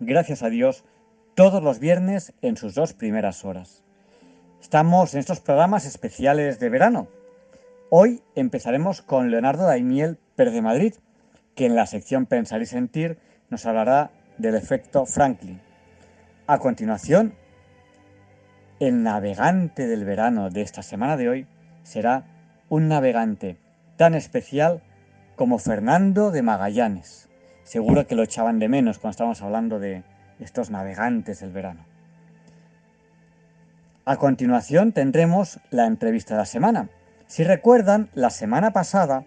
gracias a Dios, todos los viernes en sus dos primeras horas. Estamos en estos programas especiales de verano. Hoy empezaremos con Leonardo Daimiel Pérez de Madrid, que en la sección Pensar y Sentir nos hablará del efecto Franklin. A continuación, el navegante del verano de esta semana de hoy será un navegante tan especial como Fernando de Magallanes. Seguro que lo echaban de menos cuando estábamos hablando de estos navegantes del verano. A continuación tendremos la entrevista de la semana. Si recuerdan, la semana pasada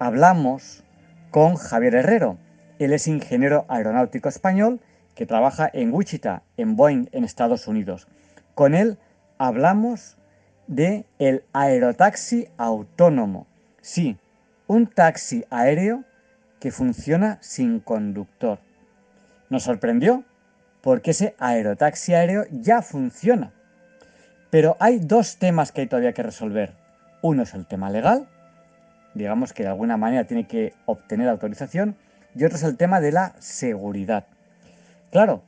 hablamos con Javier Herrero. Él es ingeniero aeronáutico español que trabaja en Wichita, en Boeing, en Estados Unidos. Con él hablamos de el aerotaxi autónomo. Sí, un taxi aéreo que funciona sin conductor. Nos sorprendió porque ese aerotaxi aéreo ya funciona. Pero hay dos temas que hay todavía que resolver. Uno es el tema legal, digamos que de alguna manera tiene que obtener autorización, y otro es el tema de la seguridad. Claro,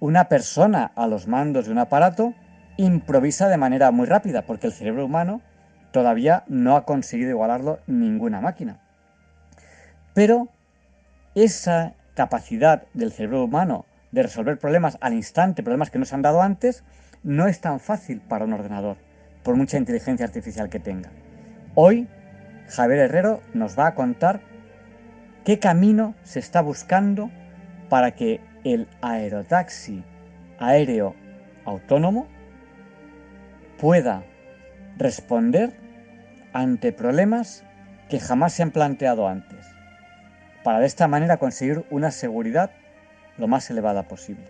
una persona a los mandos de un aparato improvisa de manera muy rápida, porque el cerebro humano todavía no ha conseguido igualarlo ninguna máquina. Pero esa capacidad del cerebro humano de resolver problemas al instante, problemas que no se han dado antes, no es tan fácil para un ordenador, por mucha inteligencia artificial que tenga. Hoy, Javier Herrero nos va a contar qué camino se está buscando para que el aerotaxi aéreo autónomo pueda responder ante problemas que jamás se han planteado antes, para de esta manera conseguir una seguridad lo más elevada posible.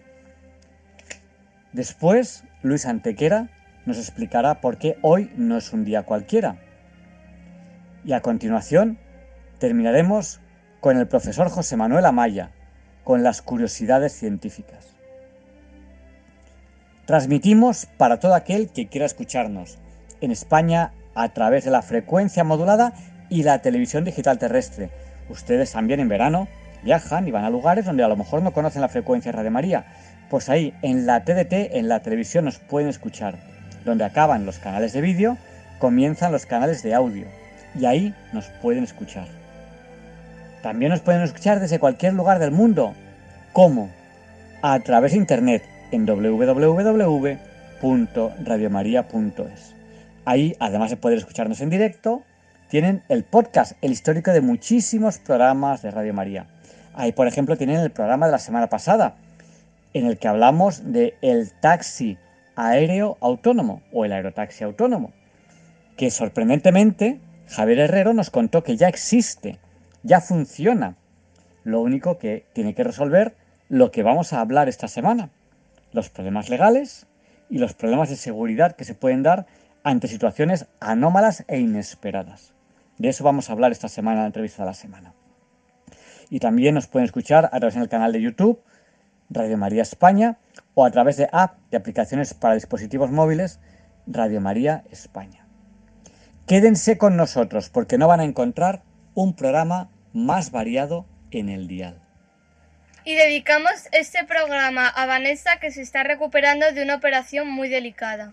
Después, Luis Antequera nos explicará por qué hoy no es un día cualquiera. Y a continuación, terminaremos con el profesor José Manuel Amaya, con las curiosidades científicas. Transmitimos para todo aquel que quiera escucharnos, en España a través de la frecuencia modulada y la televisión digital terrestre. Ustedes también en verano viajan y van a lugares donde a lo mejor no conocen la frecuencia Radio María. Pues ahí, en la TDT, en la televisión, nos pueden escuchar. Donde acaban los canales de vídeo, comienzan los canales de audio. Y ahí nos pueden escuchar. También nos pueden escuchar desde cualquier lugar del mundo. ¿Cómo? A través de Internet en www.radiomaria.es. Ahí, además de poder escucharnos en directo, tienen el podcast, el histórico de muchísimos programas de Radio María. Ahí, por ejemplo, tienen el programa de la semana pasada, en el que hablamos de el taxi aéreo autónomo o el aerotaxi autónomo, que sorprendentemente Javier Herrero nos contó que ya existe, ya funciona. Lo único que tiene que resolver lo que vamos a hablar esta semana, los problemas legales y los problemas de seguridad que se pueden dar ante situaciones anómalas e inesperadas. De eso vamos a hablar esta semana en la entrevista de la semana. Y también nos pueden escuchar a través del canal de YouTube, Radio María España, o a través de app de aplicaciones para dispositivos móviles, Radio María España. Quédense con nosotros porque no van a encontrar un programa más variado en el dial. Y dedicamos este programa a Vanessa que se está recuperando de una operación muy delicada.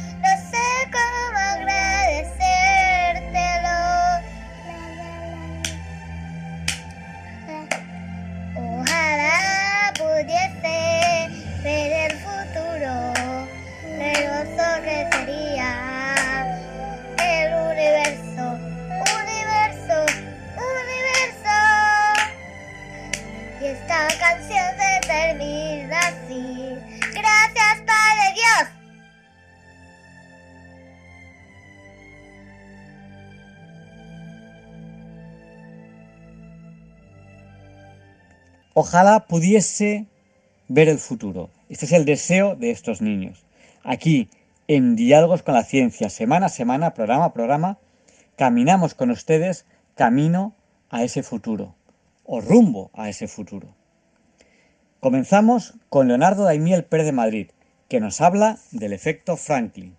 Gozo que sería el universo, universo, universo. Y esta canción se termina así. Gracias, Padre Dios. Ojalá pudiese ver el futuro. Este es el deseo de estos niños. Aquí, en Diálogos con la Ciencia, semana a semana, programa a programa, caminamos con ustedes camino a ese futuro, o rumbo a ese futuro. Comenzamos con Leonardo Daimiel Pérez de Madrid, que nos habla del efecto Franklin.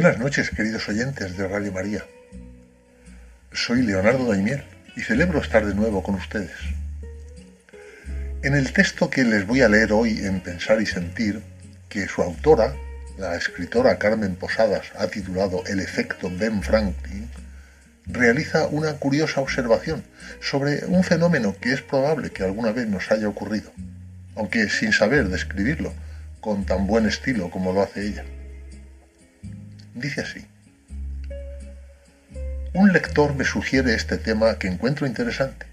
Buenas noches, queridos oyentes de Radio María. Soy Leonardo Daimiel y celebro estar de nuevo con ustedes. En el texto que les voy a leer hoy en Pensar y Sentir, que su autora, la escritora Carmen Posadas, ha titulado El efecto Ben Franklin, realiza una curiosa observación sobre un fenómeno que es probable que alguna vez nos haya ocurrido, aunque sin saber describirlo con tan buen estilo como lo hace ella. Dice así. Un lector me sugiere este tema que encuentro interesante.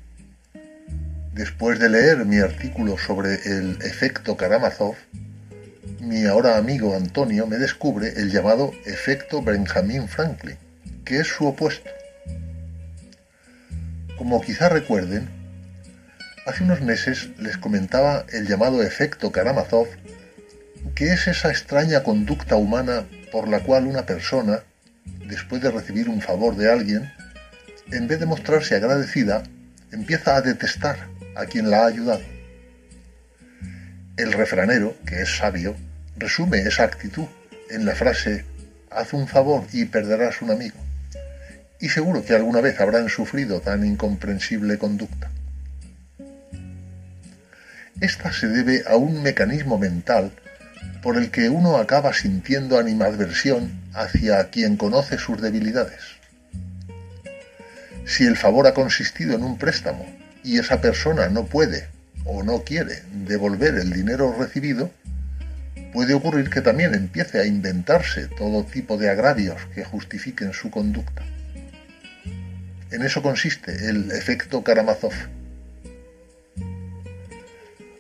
Después de leer mi artículo sobre el efecto Karamazov, mi ahora amigo Antonio me descubre el llamado efecto Benjamin Franklin, que es su opuesto. Como quizá recuerden, hace unos meses les comentaba el llamado efecto Karamazov, que es esa extraña conducta humana por la cual una persona, después de recibir un favor de alguien, en vez de mostrarse agradecida, empieza a detestar a quien la ha ayudado. El refranero, que es sabio, resume esa actitud en la frase haz un favor y perderás un amigo. Y seguro que alguna vez habrán sufrido tan incomprensible conducta. Esta se debe a un mecanismo mental por el que uno acaba sintiendo animadversión hacia quien conoce sus debilidades. Si el favor ha consistido en un préstamo y esa persona no puede o no quiere devolver el dinero recibido, puede ocurrir que también empiece a inventarse todo tipo de agravios que justifiquen su conducta. En eso consiste el efecto Karamazov.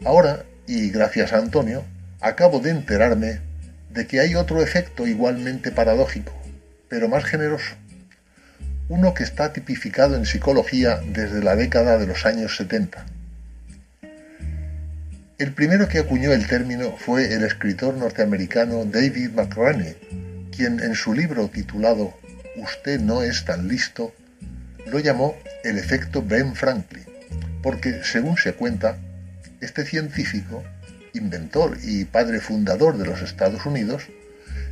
Ahora, y gracias a Antonio, acabo de enterarme de que hay otro efecto igualmente paradójico, pero más generoso. Uno que está tipificado en psicología desde la década de los años 70. El primero que acuñó el término fue el escritor norteamericano David McRaney, quien en su libro titulado Usted no es tan listo, lo llamó el efecto Ben Franklin, porque según se cuenta, este científico inventor y padre fundador de los Estados Unidos,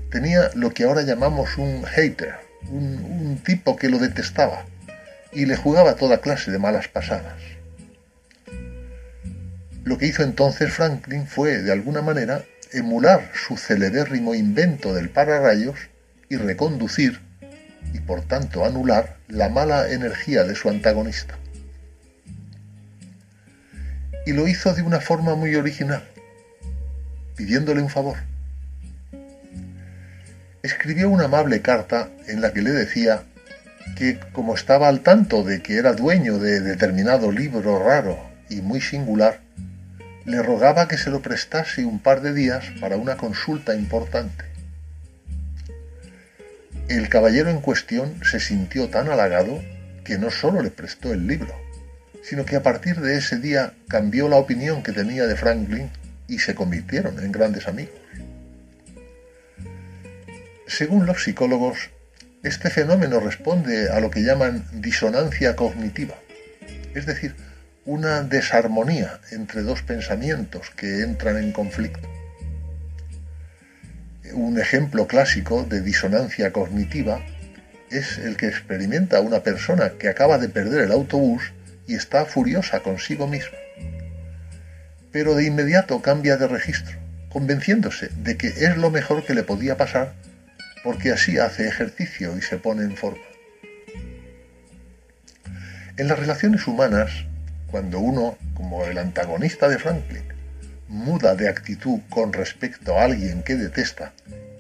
tenía lo que ahora llamamos un hater, un, tipo que lo detestaba y le jugaba toda clase de malas pasadas. Lo que hizo entonces Franklin fue, de alguna manera, emular su celebérrimo invento del pararrayos y reconducir, y por tanto anular, la mala energía de su antagonista. Y lo hizo de una forma muy original pidiéndole un favor. Escribió una amable carta en la que le decía que como estaba al tanto de que era dueño de determinado libro raro y muy singular, le rogaba que se lo prestase un par de días para una consulta importante. El caballero en cuestión se sintió tan halagado que no solo le prestó el libro, sino que a partir de ese día cambió la opinión que tenía de Franklin y se convirtieron en grandes amigos. Según los psicólogos, este fenómeno responde a lo que llaman disonancia cognitiva, es decir, una desarmonía entre dos pensamientos que entran en conflicto. Un ejemplo clásico de disonancia cognitiva es el que experimenta una persona que acaba de perder el autobús y está furiosa consigo misma. Pero de inmediato cambia de registro, convenciéndose de que es lo mejor que le podía pasar porque así hace ejercicio y se pone en forma. En las relaciones humanas, cuando uno, como el antagonista de Franklin, muda de actitud con respecto a alguien que detesta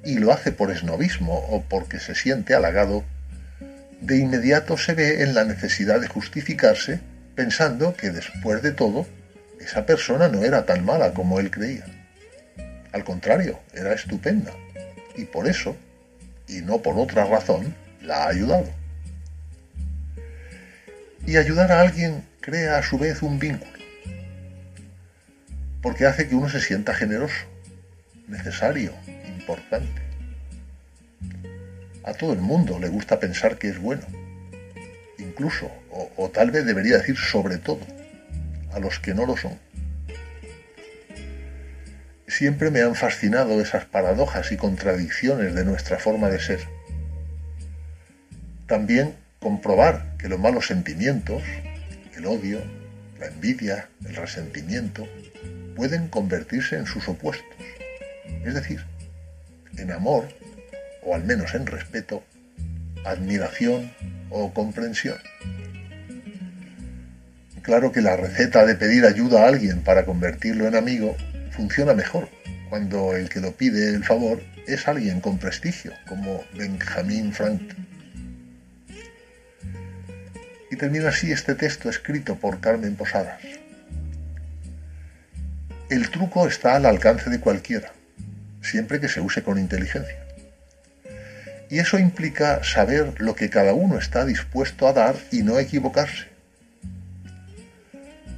y lo hace por esnovismo o porque se siente halagado, de inmediato se ve en la necesidad de justificarse pensando que después de todo, esa persona no era tan mala como él creía. Al contrario, era estupenda. Y por eso, y no por otra razón, la ha ayudado. Y ayudar a alguien crea a su vez un vínculo, porque hace que uno se sienta generoso, necesario, importante. A todo el mundo le gusta pensar que es bueno, incluso, o, o tal vez debería decir sobre todo, a los que no lo son. Siempre me han fascinado esas paradojas y contradicciones de nuestra forma de ser. También comprobar que los malos sentimientos, el odio, la envidia, el resentimiento, pueden convertirse en sus opuestos, es decir, en amor, o al menos en respeto, admiración o comprensión. Claro que la receta de pedir ayuda a alguien para convertirlo en amigo funciona mejor cuando el que lo pide el favor es alguien con prestigio, como Benjamin Franklin. Y termina así este texto escrito por Carmen Posadas. El truco está al alcance de cualquiera, siempre que se use con inteligencia. Y eso implica saber lo que cada uno está dispuesto a dar y no equivocarse.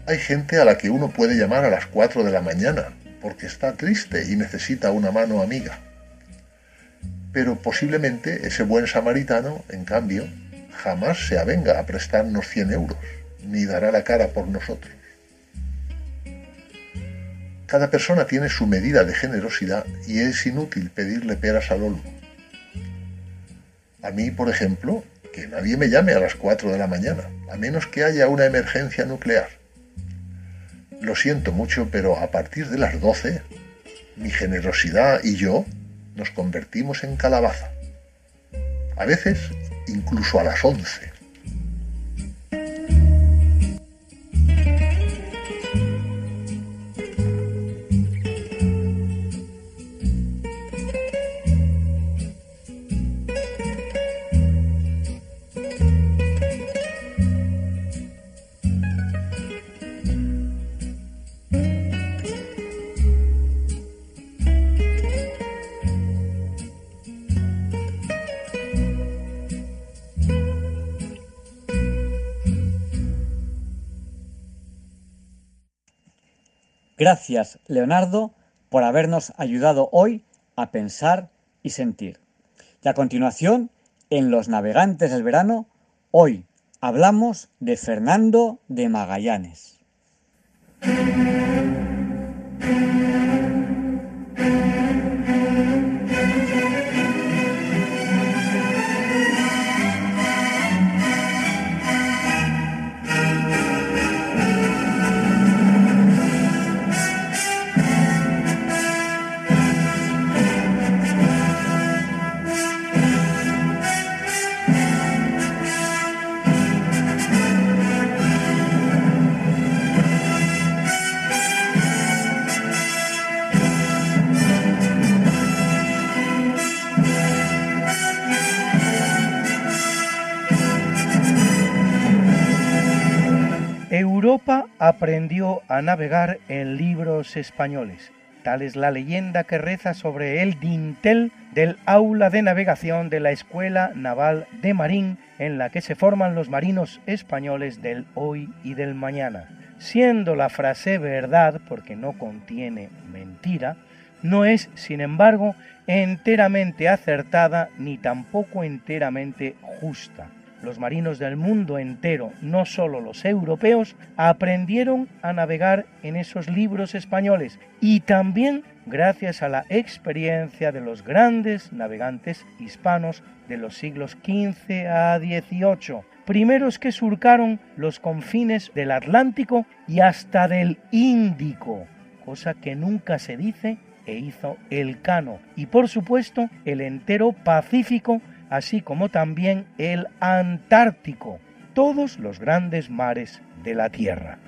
Hay gente a la que uno puede llamar a las 4 de la mañana porque está triste y necesita una mano amiga. Pero posiblemente ese buen samaritano, en cambio, jamás se avenga a prestarnos 100 euros, ni dará la cara por nosotros. Cada persona tiene su medida de generosidad y es inútil pedirle peras al olmo. A mí, por ejemplo, que nadie me llame a las 4 de la mañana, a menos que haya una emergencia nuclear. Lo siento mucho, pero a partir de las 12, mi generosidad y yo nos convertimos en calabaza. A veces incluso a las 11. Gracias, Leonardo, por habernos ayudado hoy a pensar y sentir. Y a continuación, en Los Navegantes del Verano, hoy hablamos de Fernando de Magallanes. Europa aprendió a navegar en libros españoles. Tal es la leyenda que reza sobre el dintel del aula de navegación de la Escuela Naval de Marín en la que se forman los marinos españoles del hoy y del mañana. Siendo la frase verdad, porque no contiene mentira, no es, sin embargo, enteramente acertada ni tampoco enteramente justa los marinos del mundo entero, no solo los europeos, aprendieron a navegar en esos libros españoles y también gracias a la experiencia de los grandes navegantes hispanos de los siglos XV a XVIII, primeros que surcaron los confines del Atlántico y hasta del Índico, cosa que nunca se dice e hizo el Cano, y por supuesto el entero Pacífico así como también el Antártico, todos los grandes mares de la Tierra.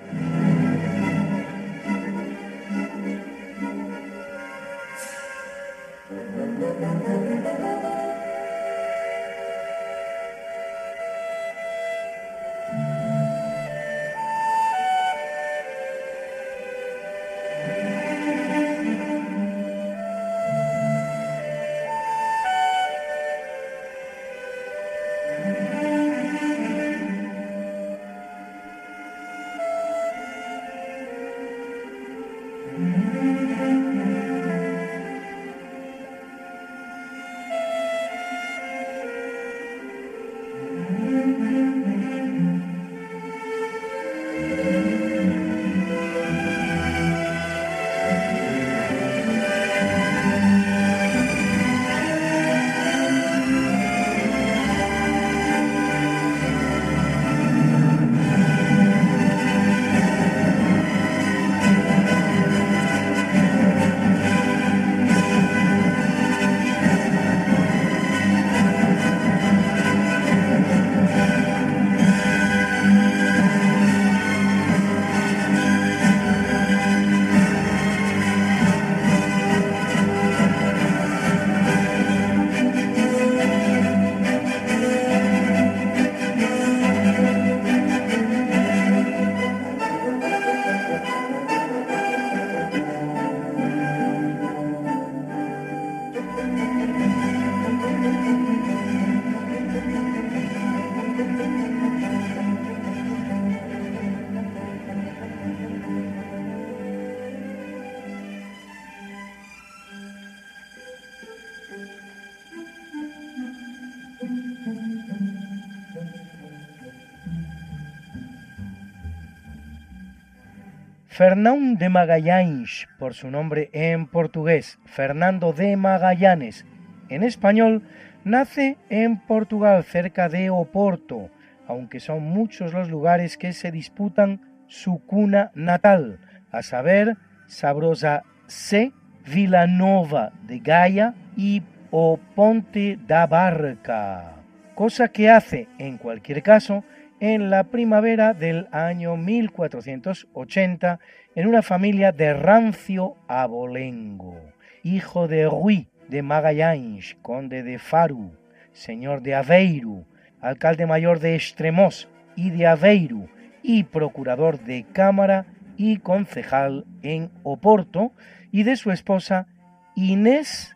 Fernão de Magallanes, por su nombre en portugués, Fernando de Magallanes, en español, nace en Portugal, cerca de Oporto, aunque son muchos los lugares que se disputan su cuna natal, a saber, Sabrosa C, Nova de Gaia y O Ponte da Barca, cosa que hace, en cualquier caso, en la primavera del año 1480 en una familia de rancio abolengo, hijo de Rui de Magallanes, conde de Faru, señor de Aveiro, alcalde mayor de Extremos y de Aveiro y procurador de Cámara y concejal en Oporto, y de su esposa Inés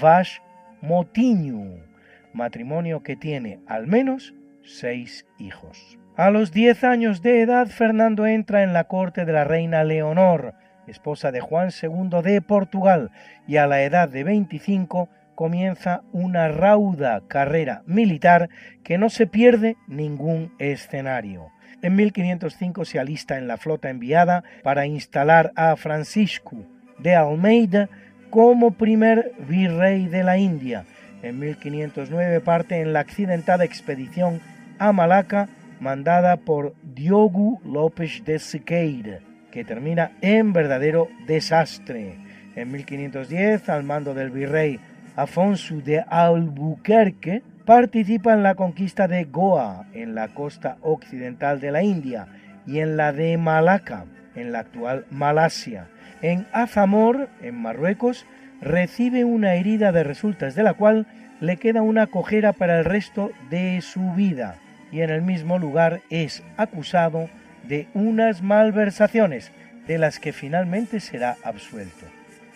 Vaz Motiño, matrimonio que tiene al menos seis hijos. A los diez años de edad, Fernando entra en la corte de la reina Leonor, esposa de Juan II de Portugal, y a la edad de 25 comienza una rauda carrera militar que no se pierde ningún escenario. En 1505 se alista en la flota enviada para instalar a Francisco de Almeida como primer virrey de la India. En 1509 parte en la accidentada expedición a Malaca mandada por Diogo López de Siqueira, que termina en verdadero desastre. En 1510, al mando del virrey Afonso de Albuquerque, participa en la conquista de Goa, en la costa occidental de la India, y en la de Malaca, en la actual Malasia. En Azamor, en Marruecos, recibe una herida de resultas de la cual le queda una cojera para el resto de su vida y en el mismo lugar es acusado de unas malversaciones de las que finalmente será absuelto.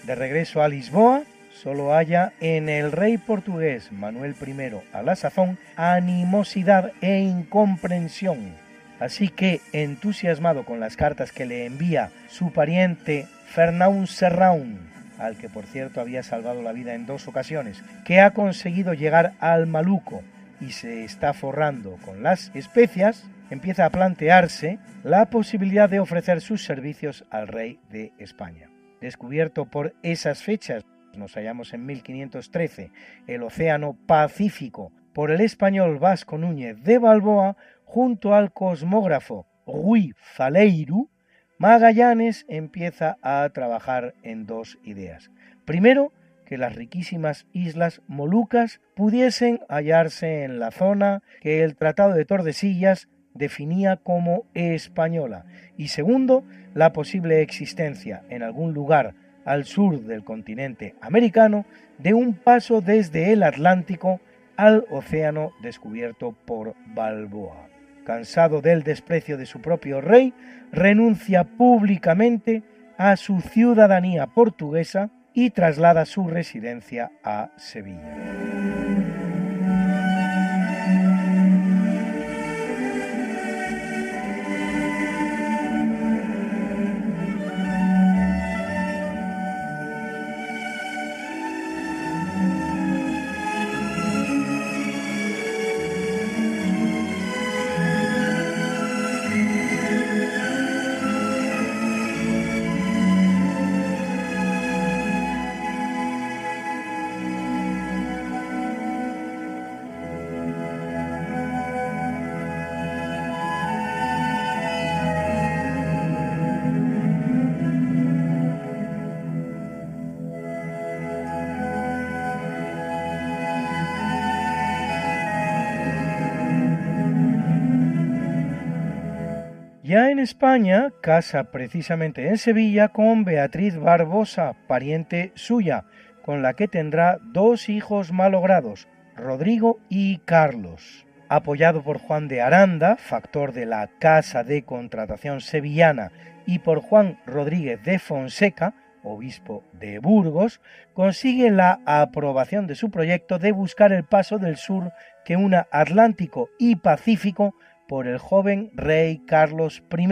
De regreso a Lisboa, solo haya en el rey portugués Manuel I a la sazón animosidad e incomprensión. Así que, entusiasmado con las cartas que le envía su pariente Fernão Serrão, al que por cierto había salvado la vida en dos ocasiones, que ha conseguido llegar al Maluco y se está forrando con las especias, empieza a plantearse la posibilidad de ofrecer sus servicios al rey de España. Descubierto por esas fechas, nos hallamos en 1513, el Océano Pacífico por el español Vasco Núñez de Balboa junto al cosmógrafo Rui Faleiro, Magallanes empieza a trabajar en dos ideas. Primero, que las riquísimas islas Molucas pudiesen hallarse en la zona que el Tratado de Tordesillas definía como española. Y segundo, la posible existencia en algún lugar al sur del continente americano de un paso desde el Atlántico al océano descubierto por Balboa. Cansado del desprecio de su propio rey, renuncia públicamente a su ciudadanía portuguesa y traslada su residencia a Sevilla. España, casa precisamente en Sevilla con Beatriz Barbosa, pariente suya, con la que tendrá dos hijos malogrados, Rodrigo y Carlos. Apoyado por Juan de Aranda, factor de la Casa de Contratación Sevillana, y por Juan Rodríguez de Fonseca, obispo de Burgos, consigue la aprobación de su proyecto de buscar el paso del sur que una Atlántico y Pacífico por el joven rey Carlos I,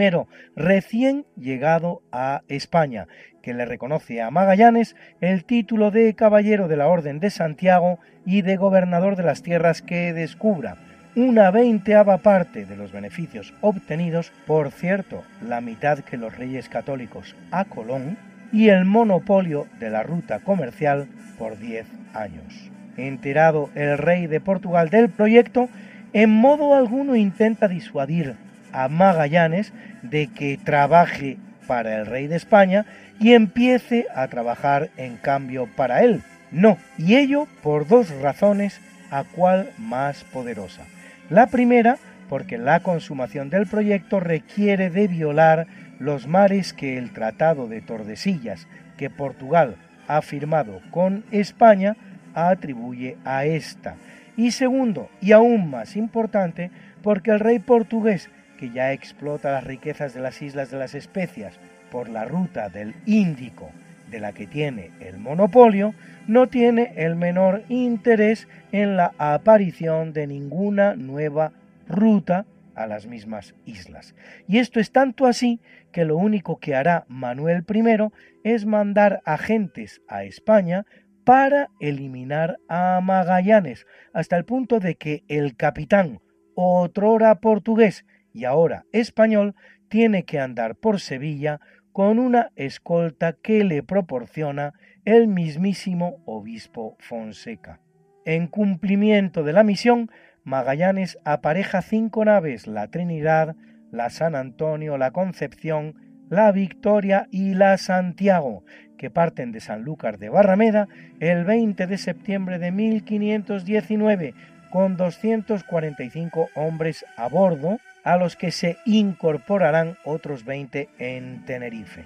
recién llegado a España, que le reconoce a Magallanes el título de Caballero de la Orden de Santiago y de Gobernador de las tierras que descubra, una veinteava parte de los beneficios obtenidos, por cierto, la mitad que los reyes católicos a Colón, y el monopolio de la ruta comercial por diez años. Enterado el rey de Portugal del proyecto, en modo alguno intenta disuadir a Magallanes de que trabaje para el rey de España y empiece a trabajar en cambio para él. No, y ello por dos razones, a cual más poderosa. La primera, porque la consumación del proyecto requiere de violar los mares que el Tratado de Tordesillas, que Portugal ha firmado con España, atribuye a esta, y segundo, y aún más importante, porque el rey portugués, que ya explota las riquezas de las Islas de las Especias por la ruta del Índico, de la que tiene el monopolio, no tiene el menor interés en la aparición de ninguna nueva ruta a las mismas islas. Y esto es tanto así que lo único que hará Manuel I es mandar agentes a España para eliminar a Magallanes, hasta el punto de que el capitán, otrora portugués y ahora español, tiene que andar por Sevilla con una escolta que le proporciona el mismísimo obispo Fonseca. En cumplimiento de la misión, Magallanes apareja cinco naves, la Trinidad, la San Antonio, la Concepción, la Victoria y la Santiago, que parten de Sanlúcar de Barrameda el 20 de septiembre de 1519 con 245 hombres a bordo, a los que se incorporarán otros 20 en Tenerife,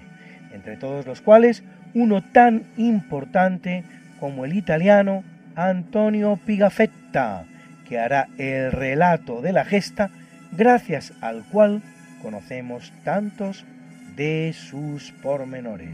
entre todos los cuales uno tan importante como el italiano Antonio Pigafetta, que hará el relato de la gesta, gracias al cual conocemos tantos de sus pormenores.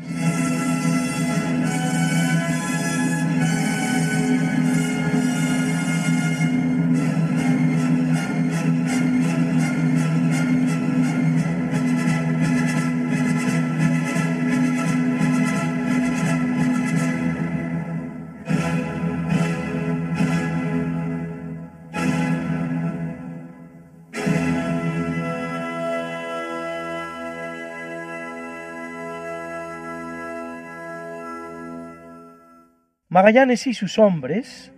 Magallanes y sus hombres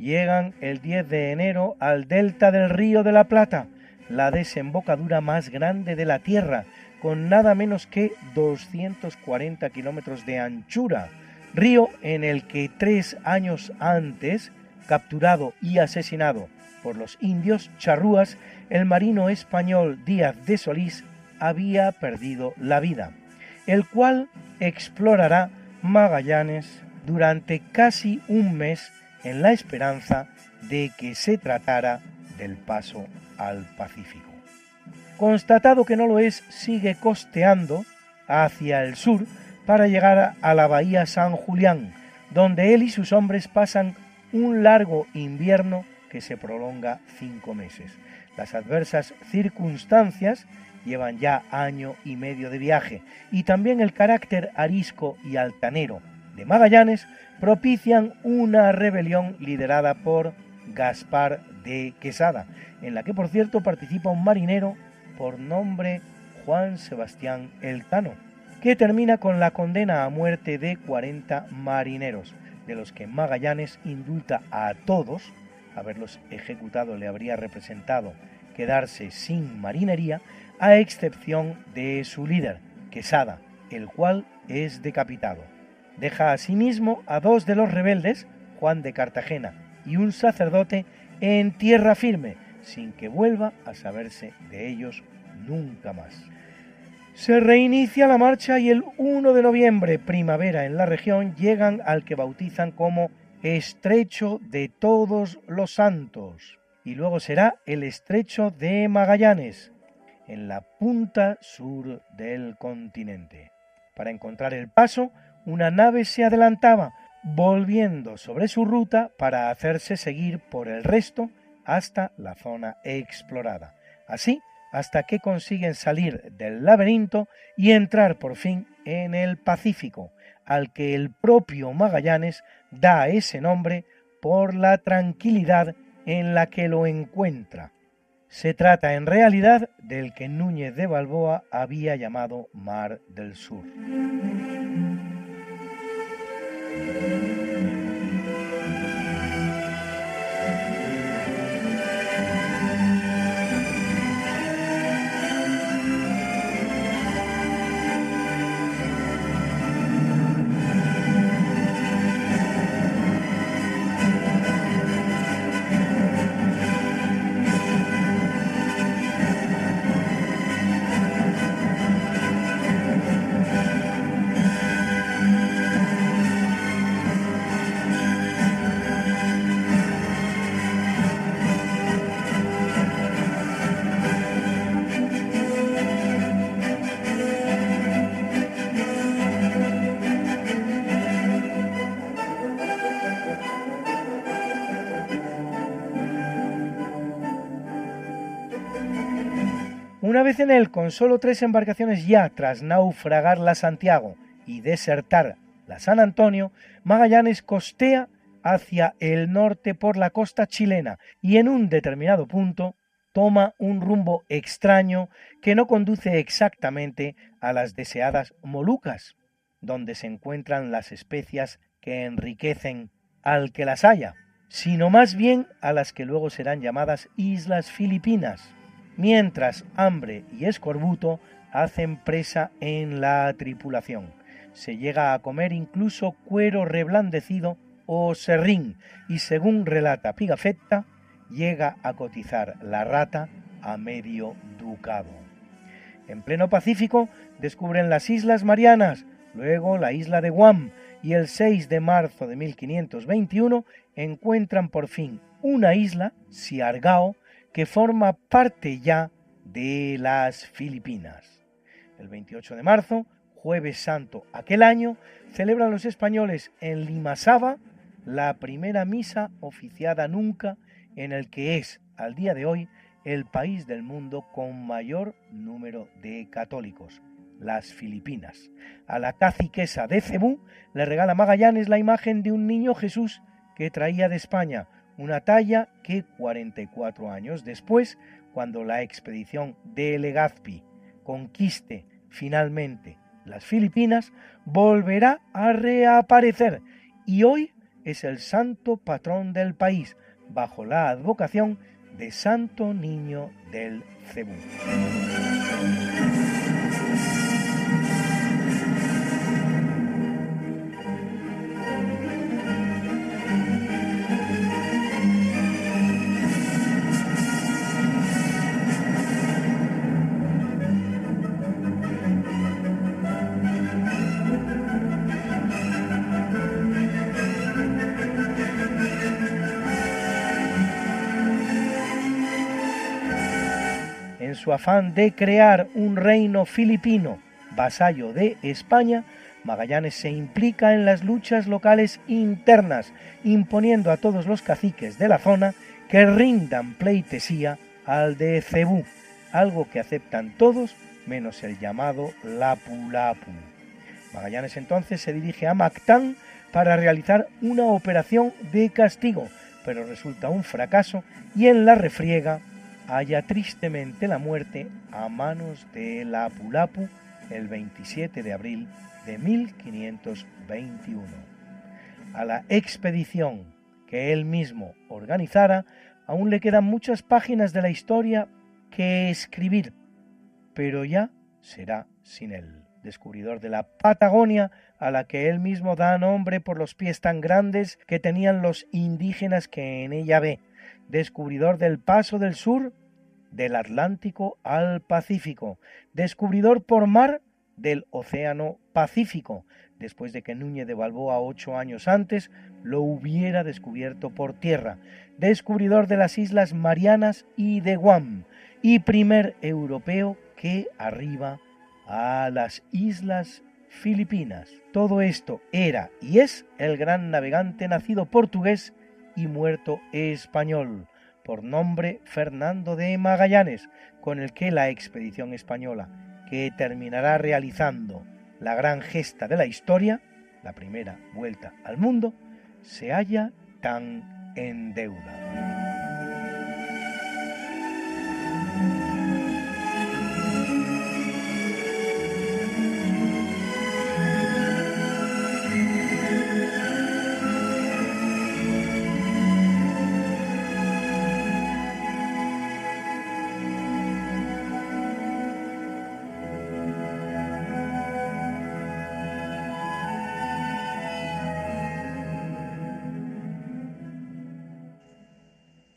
llegan el 10 de enero al delta del río de la Plata, la desembocadura más grande de la Tierra, con nada menos que 240 kilómetros de anchura, río en el que tres años antes, capturado y asesinado por los indios charrúas, el marino español Díaz de Solís había perdido la vida, el cual explorará Magallanes durante casi un mes en la esperanza de que se tratara del paso al Pacífico. Constatado que no lo es, sigue costeando hacia el sur para llegar a la bahía San Julián, donde él y sus hombres pasan un largo invierno que se prolonga cinco meses. Las adversas circunstancias llevan ya año y medio de viaje y también el carácter arisco y altanero de Magallanes propician una rebelión liderada por Gaspar de Quesada, en la que por cierto participa un marinero por nombre Juan Sebastián Eltano, que termina con la condena a muerte de 40 marineros, de los que Magallanes indulta a todos, haberlos ejecutado le habría representado quedarse sin marinería, a excepción de su líder, Quesada, el cual es decapitado. Deja asimismo a dos de los rebeldes, Juan de Cartagena y un sacerdote, en tierra firme, sin que vuelva a saberse de ellos nunca más. Se reinicia la marcha y el 1 de noviembre, primavera en la región, llegan al que bautizan como Estrecho de Todos los Santos, y luego será el Estrecho de Magallanes, en la punta sur del continente. Para encontrar el paso, una nave se adelantaba, volviendo sobre su ruta para hacerse seguir por el resto hasta la zona explorada. Así, hasta que consiguen salir del laberinto y entrar por fin en el Pacífico, al que el propio Magallanes da ese nombre por la tranquilidad en la que lo encuentra. Se trata en realidad del que Núñez de Balboa había llamado Mar del Sur. Música Una vez en él, con solo tres embarcaciones ya tras naufragar la Santiago y desertar la San Antonio, Magallanes costea hacia el norte por la costa chilena y en un determinado punto toma un rumbo extraño que no conduce exactamente a las deseadas Molucas, donde se encuentran las especias que enriquecen al que las haya, sino más bien a las que luego serán llamadas Islas Filipinas mientras hambre y escorbuto hacen presa en la tripulación. Se llega a comer incluso cuero reblandecido o serrín y según relata Pigafetta, llega a cotizar la rata a medio ducado. En pleno Pacífico descubren las Islas Marianas, luego la isla de Guam y el 6 de marzo de 1521 encuentran por fin una isla, Siargao, que forma parte ya de las Filipinas. El 28 de marzo, jueves santo aquel año, celebran los españoles en Limasaba la primera misa oficiada nunca en el que es, al día de hoy, el país del mundo con mayor número de católicos, las Filipinas. A la caciquesa de Cebú le regala Magallanes la imagen de un niño Jesús que traía de España, una talla que 44 años después, cuando la expedición de Legazpi conquiste finalmente las Filipinas, volverá a reaparecer y hoy es el santo patrón del país, bajo la advocación de Santo Niño del Cebú. Su afán de crear un reino filipino vasallo de España, Magallanes se implica en las luchas locales internas, imponiendo a todos los caciques de la zona que rindan pleitesía al de Cebú, algo que aceptan todos menos el llamado Lapu-Lapu. Magallanes entonces se dirige a Mactán para realizar una operación de castigo, pero resulta un fracaso y en la refriega halla tristemente la muerte a manos de Lapu Lapu el 27 de abril de 1521. A la expedición que él mismo organizara aún le quedan muchas páginas de la historia que escribir, pero ya será sin él, descubridor de la Patagonia a la que él mismo da nombre por los pies tan grandes que tenían los indígenas que en ella ve, descubridor del paso del sur del Atlántico al Pacífico, descubridor por mar del Océano Pacífico, después de que Núñez de Balboa ocho años antes lo hubiera descubierto por tierra, descubridor de las Islas Marianas y de Guam, y primer europeo que arriba a las Islas Filipinas. Todo esto era y es el gran navegante nacido portugués y muerto español, por nombre Fernando de Magallanes, con el que la expedición española, que terminará realizando la gran gesta de la historia, la primera vuelta al mundo, se halla tan en deuda.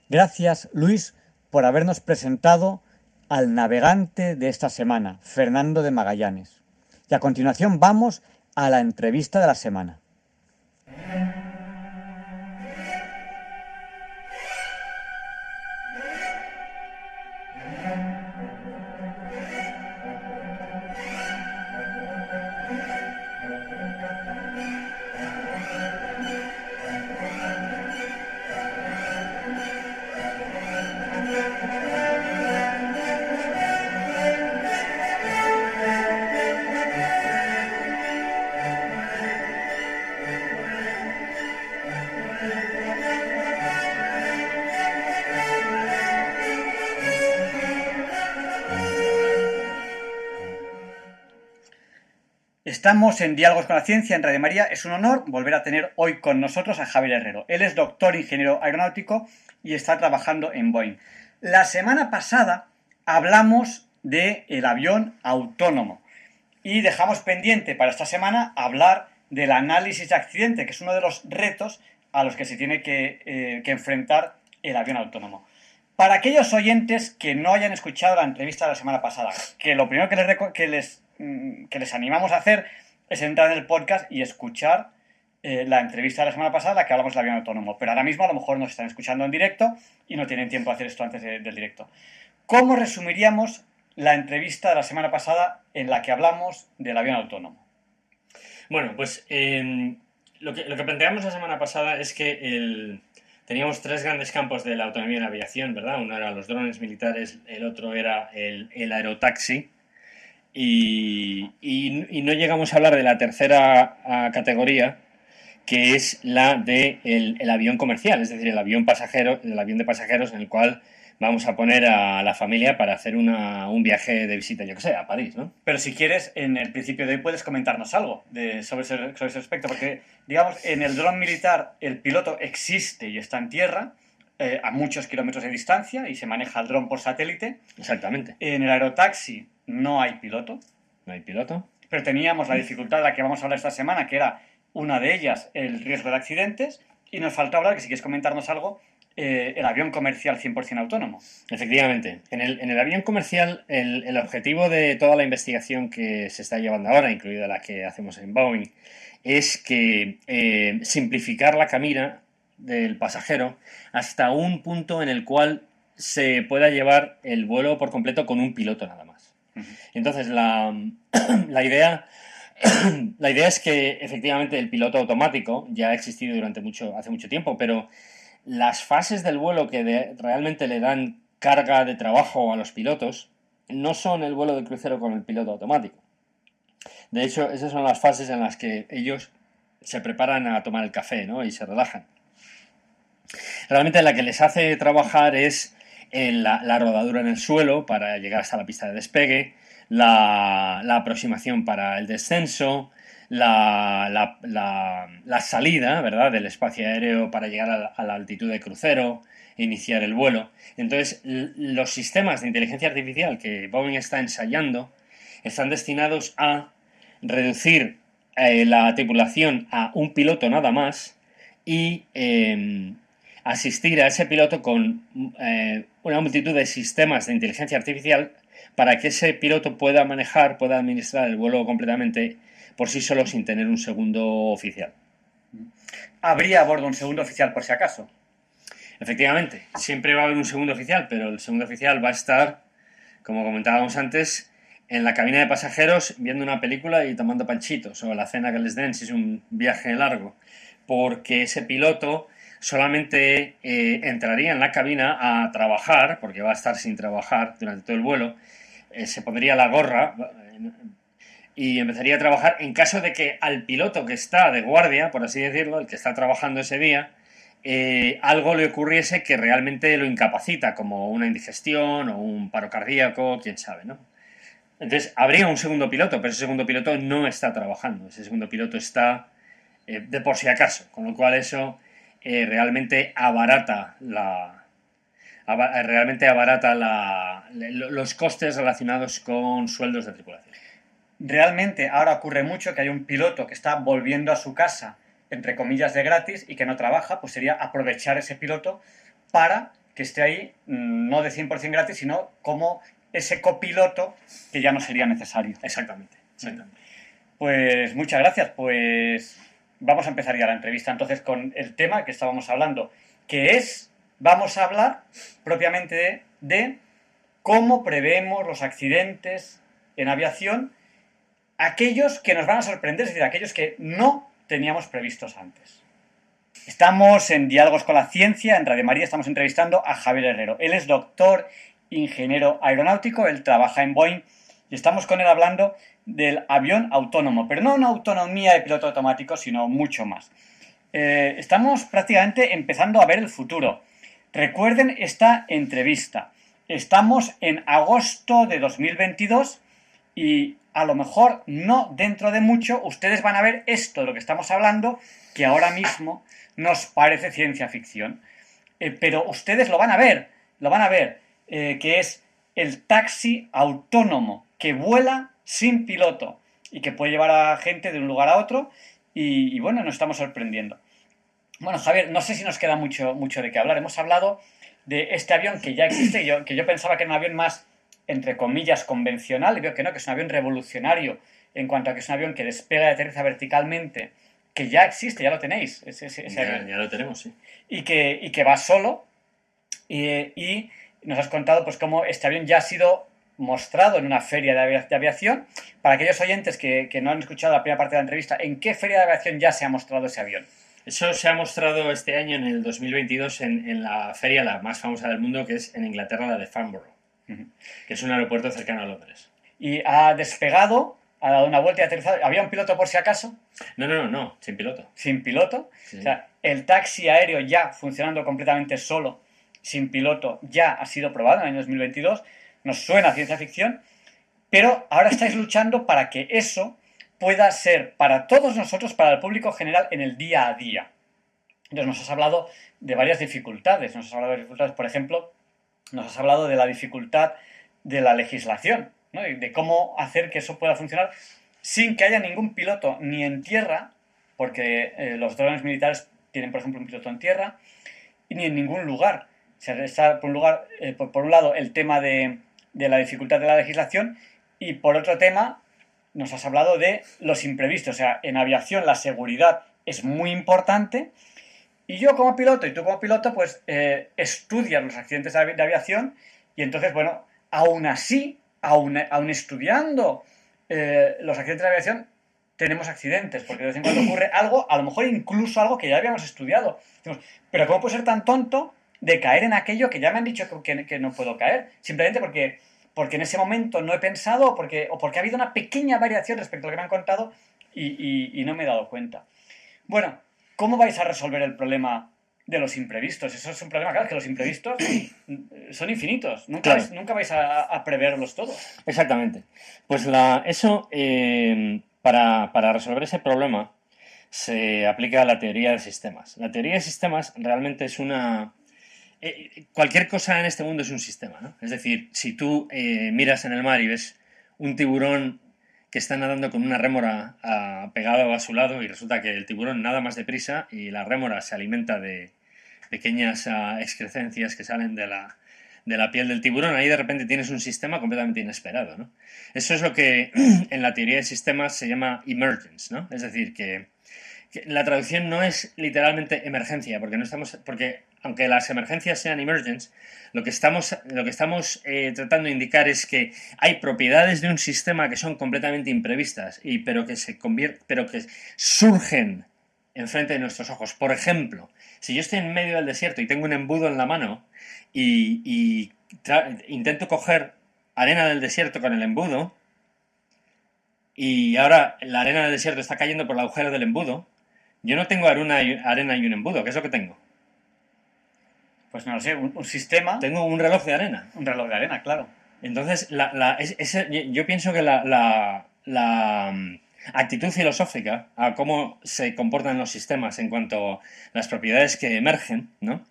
Gracias, Luis, por habernos presentado al navegante de esta semana, Fernando de Magallanes. Y a continuación vamos a la entrevista de la semana. Estamos en Diálogos con la Ciencia en Radio María. Es un honor volver a tener hoy con nosotros a Javier Herrero. Él es doctor ingeniero aeronáutico y está trabajando en Boeing. La semana pasada hablamos del el avión autónomo y dejamos pendiente para esta semana hablar del análisis de accidente, que es uno de los retos a los que se tiene que, eh, enfrentar el avión autónomo. Para aquellos oyentes que no hayan escuchado la entrevista de la semana pasada, que lo primero que les, que les que les animamos a hacer es entrar en el podcast y escuchar eh, la entrevista de la semana pasada, la que hablamos del avión autónomo. Pero ahora mismo a lo mejor nos están escuchando en directo y no tienen tiempo de hacer esto antes del directo. ¿cómo resumiríamos la entrevista de la semana pasada en la que hablamos del avión autónomo? Bueno, pues eh, lo, que, lo que planteamos la semana pasada es que teníamos tres grandes campos de la autonomía en aviación, ¿verdad? Uno era los drones militares, el otro era el, el aerotaxi. Y, y- y no llegamos a hablar de la tercera ah, categoría, que es la de el, el avión comercial, es decir, el avión pasajero, el avión de pasajeros en el cual vamos a poner a la familia para hacer una- un viaje de visita, yo que sé, a París, ¿no? Pero si quieres, en el principio de hoy puedes comentarnos algo de, sobre, ese, sobre ese aspecto, porque, digamos, en el dron militar el piloto existe y está en tierra eh, a muchos kilómetros de distancia y se maneja el dron por satélite. Exactamente. En el aerotaxi no hay piloto, No hay piloto. pero teníamos la dificultad de la que vamos a hablar esta semana, que era una de ellas el riesgo de accidentes, y nos falta hablar, que si quieres comentarnos algo, eh, el avión comercial 100% autónomo. Efectivamente. En el, en el avión comercial, el, el objetivo de toda la investigación que se está llevando ahora, incluida la que hacemos en Boeing, es que eh, simplificar la cabina del pasajero hasta un punto en el cual se pueda llevar el vuelo por completo con un piloto nada más. Entonces, la, la idea la idea es que efectivamente el piloto automático ya ha existido durante mucho, hace mucho tiempo, pero las fases del vuelo que realmente le dan carga de trabajo a los pilotos no son el vuelo de crucero con el piloto automático. De hecho, esas son las fases en las que ellos se preparan a tomar el café ¿no? y se relajan. Realmente la que les hace trabajar es la, rodadura en el suelo para llegar hasta la pista de despegue, la, aproximación para el descenso, la, salida del espacio aéreo para llegar a la, altitud de crucero, iniciar el vuelo. Entonces, los sistemas de inteligencia artificial que Boeing está ensayando están destinados a reducir eh, la tripulación a un piloto nada más y eh, asistir a ese piloto con eh, una multitud de sistemas de inteligencia artificial para que ese piloto pueda manejar, pueda administrar el vuelo completamente por sí solo sin tener un segundo oficial. Habría a bordo un segundo oficial por si acaso. Efectivamente, siempre va a haber un segundo oficial, pero el segundo oficial va a estar, como comentábamos antes, en la cabina de pasajeros viendo una película y tomando panchitos, o la cena que les den si es un viaje largo, porque ese piloto solamente eh, entraría en la cabina a trabajar, porque va a estar sin trabajar durante todo el vuelo, eh, se pondría la gorra eh, y empezaría a trabajar en caso de que al piloto que está de guardia, por así decirlo, el que está trabajando ese día, algo le ocurriese que realmente lo incapacita, como una indigestión o un paro cardíaco, quién sabe, ¿no? Entonces, habría un segundo piloto, pero ese segundo piloto no está trabajando, ese segundo piloto está de por si acaso, con lo cual eso eh, realmente abarata la aba- realmente abarata la- los costes relacionados con sueldos de tripulación. Realmente ahora ocurre mucho que hay un piloto que está volviendo a su casa, entre comillas, de gratis y que no trabaja, pues sería aprovechar ese piloto para que esté ahí, mm, no de 100% gratis, sino como ese copiloto que ya no sería necesario. Exactamente, exactamente. Pues muchas gracias. Pues vamos a empezar ya la entrevista entonces con el tema que estábamos hablando, que es, vamos a hablar propiamente de, cómo prevemos los accidentes en aviación, aquellos que nos van a sorprender, es decir, aquellos que no teníamos previstos antes. Estamos en Diálogos con la Ciencia, en Radio María estamos entrevistando a Javier Herrero. Él es doctor, ingeniero aeronáutico, él trabaja en Boeing y estamos con él hablando del avión autónomo, pero no una autonomía de piloto automático, sino mucho más. Eh, estamos prácticamente empezando a ver el futuro. Recuerden esta entrevista. Estamos en agosto de 2022 y a lo mejor no dentro de mucho ustedes van a ver esto de lo que estamos hablando que ahora mismo nos parece ciencia ficción. Eh, pero ustedes lo van a ver, lo van a ver, eh, que es el taxi autónomo que vuela sin piloto y que puede llevar a gente de un lugar a otro y, y bueno, nos estamos sorprendiendo. Bueno, Javier, no sé si nos queda mucho, mucho de qué hablar. Hemos hablado de este avión que ya existe, yo, que yo pensaba que era un avión más, entre comillas, convencional, y veo que no, que es un avión revolucionario en cuanto a que es un avión que despega y aterriza verticalmente, que ya existe, ya lo tenéis. ese- ese- ese Ya, lo tenemos, sí. y que, y que va solo y, y nos has contado pues cómo este avión ya ha sido mostrado en una feria de, avia- de aviación. Para aquellos oyentes que, que no han escuchado la primera parte de la entrevista, ¿en qué feria de aviación ya se ha mostrado ese avión? Eso se ha mostrado este año, en el 2022, en, en la feria la más famosa del mundo, que es en Inglaterra, la de Farnborough, que es un aeropuerto cercano a Londres. Y ha despegado, ha dado una vuelta y ha aterrizado. ¿Había un piloto por si acaso? No, no, no, no, sin piloto. Sin piloto. Sí. O sea, el taxi aéreo ya funcionando completamente solo, sin piloto, ya ha sido probado en el año 2022. Nos suena a ciencia ficción, pero ahora estáis luchando para que eso pueda ser para todos nosotros, para el público general, en el día a día. Entonces nos has hablado de varias dificultades. Nos has hablado de dificultades, por ejemplo, nos has hablado de la dificultad de la legislación, ¿no? De cómo hacer que eso pueda funcionar sin que haya ningún piloto ni en tierra, porque eh, los drones militares tienen, por ejemplo, un piloto en tierra, y ni en ningún lugar. O sea, está, por, un lugar, eh, por un lado, el tema de, de la dificultad de la legislación, y por otro tema, nos has hablado de los imprevistos. O sea, en aviación la seguridad es muy importante, y yo como piloto y tú como piloto, pues eh, estudias los accidentes de avi- de aviación y entonces, bueno, aún así, aún, aún estudiando eh, los accidentes de aviación, tenemos accidentes, porque de vez en cuando ocurre algo, a lo mejor incluso algo que ya habíamos estudiado. Decimos, pero ¿cómo puedo ser tan tonto de caer en aquello que ya me han dicho que, que- que no puedo caer? Simplemente porque, porque en ese momento no he pensado o porque, o porque ha habido una pequeña variación respecto a lo que me han contado y, y- y no me he dado cuenta. Bueno, ¿cómo vais a resolver el problema de los imprevistos? Eso es un problema, claro, que los imprevistos son infinitos. Nunca, Claro. vais, nunca vais a, a preverlos todos. Exactamente. Pues la, eso, eh, para, para resolver ese problema, se aplica la teoría de sistemas. La teoría de sistemas realmente es una... eh, cualquier cosa en este mundo es un sistema, ¿no? Es decir, si tú eh, miras en el mar y ves un tiburón que está nadando con una rémora ah, pegado a su lado y resulta que el tiburón nada más deprisa y la rémora se alimenta de pequeñas ah, excrescencias que salen de la, de la piel del tiburón, ahí de repente tienes un sistema completamente inesperado, ¿no? Eso es lo que en la teoría de sistemas se llama emergence, ¿no? Es decir, que, que la traducción no es literalmente emergencia, porque no estamos, porque aunque las emergencias sean emergence, lo que estamos, eh, tratando de indicar es que hay propiedades de un sistema que son completamente imprevistas, y, pero, que se pero que surgen enfrente de nuestros ojos. Por ejemplo, si yo estoy en medio del desierto y tengo un embudo en la mano y, y intento coger arena del desierto con el embudo, y ahora la arena del desierto está cayendo por el agujero del embudo, yo no tengo arena y un embudo, ¿qué es lo que tengo? Pues no lo sé, un, un sistema, Tengo un reloj de arena. un reloj de arena, claro. Entonces, la, la- es- ese- yo- pienso que la, mm, actitud filosófica a cómo se comportan los sistemas en cuanto a las propiedades que emergen, ¿no?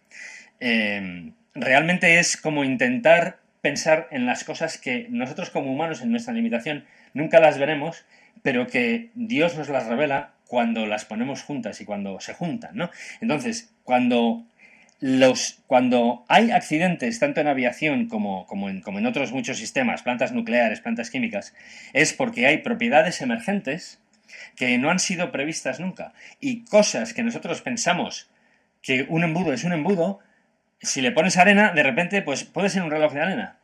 Eh, realmente es como intentar pensar en las cosas que nosotros como humanos en nuestra limitación nunca las veremos, pero que Dios nos las revela cuando las ponemos juntas y cuando se juntan, ¿no? Entonces, cuando los, cuando hay accidentes, tanto en aviación como, como, en, como en otros muchos sistemas, plantas nucleares, plantas químicas, es porque hay propiedades emergentes que no han sido previstas nunca. Y cosas que nosotros pensamos que un embudo es un embudo, si le pones arena, de repente, pues puede ser un reloj de arena.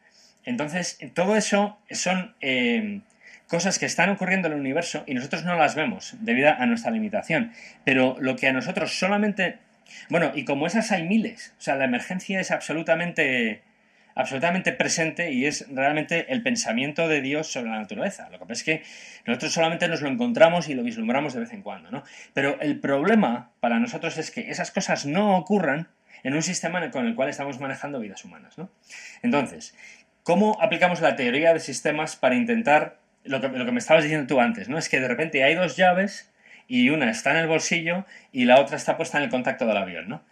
Entonces, todo eso son eh, cosas que están ocurriendo en el universo y nosotros no las vemos debido a nuestra limitación. Pero lo que a nosotros solamente bueno, y como esas hay miles, o sea, la emergencia es absolutamente, absolutamente presente y es realmente el pensamiento de Dios sobre la naturaleza. Lo que pasa es que nosotros solamente nos lo encontramos y lo vislumbramos de vez en cuando, ¿no? Pero el problema para nosotros es que esas cosas no ocurran en un sistema con el cual estamos manejando vidas humanas, ¿no? Entonces, ¿cómo aplicamos la teoría de sistemas para intentar lo que, lo que me estabas diciendo tú antes, ¿no? Es que de repente hay dos llaves y una está en el bolsillo y la otra está puesta en el contacto del avión, ¿no?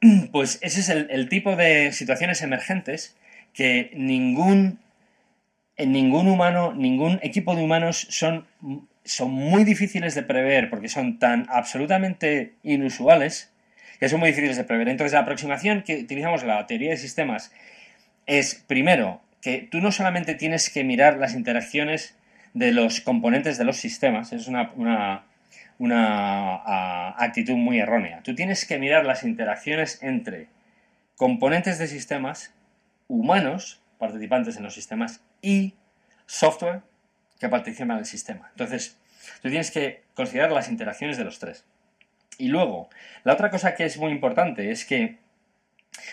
Pues ese es el, el tipo de situaciones emergentes que ningún, en ningún humano, ningún equipo de humanos son, son muy difíciles de prever porque son tan absolutamente inusuales que son muy difíciles de prever. Entonces la aproximación que utilizamos la teoría de sistemas es, primero, que tú no solamente tienes que mirar las interacciones de los componentes de los sistemas, es una, una una actitud muy errónea. Tú tienes que mirar las interacciones entre componentes de sistemas humanos participantes en los sistemas y software que participan en el sistema. Entonces, tú tienes que considerar las interacciones de los tres. Y luego, la otra cosa que es muy importante es que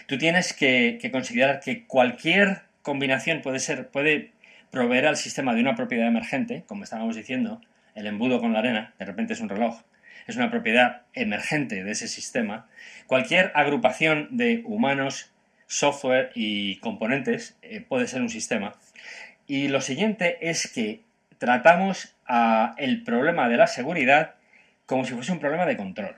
tú tienes que, que considerar que cualquier combinación puede ser, puede proveer al sistema de una propiedad emergente, como estábamos diciendo, el embudo con la arena, de repente es un reloj, es una propiedad emergente de ese sistema. Cualquier agrupación de humanos, software y componentes eh, puede ser un sistema. Y lo siguiente es que tratamos a el problema de la seguridad como si fuese un problema de control.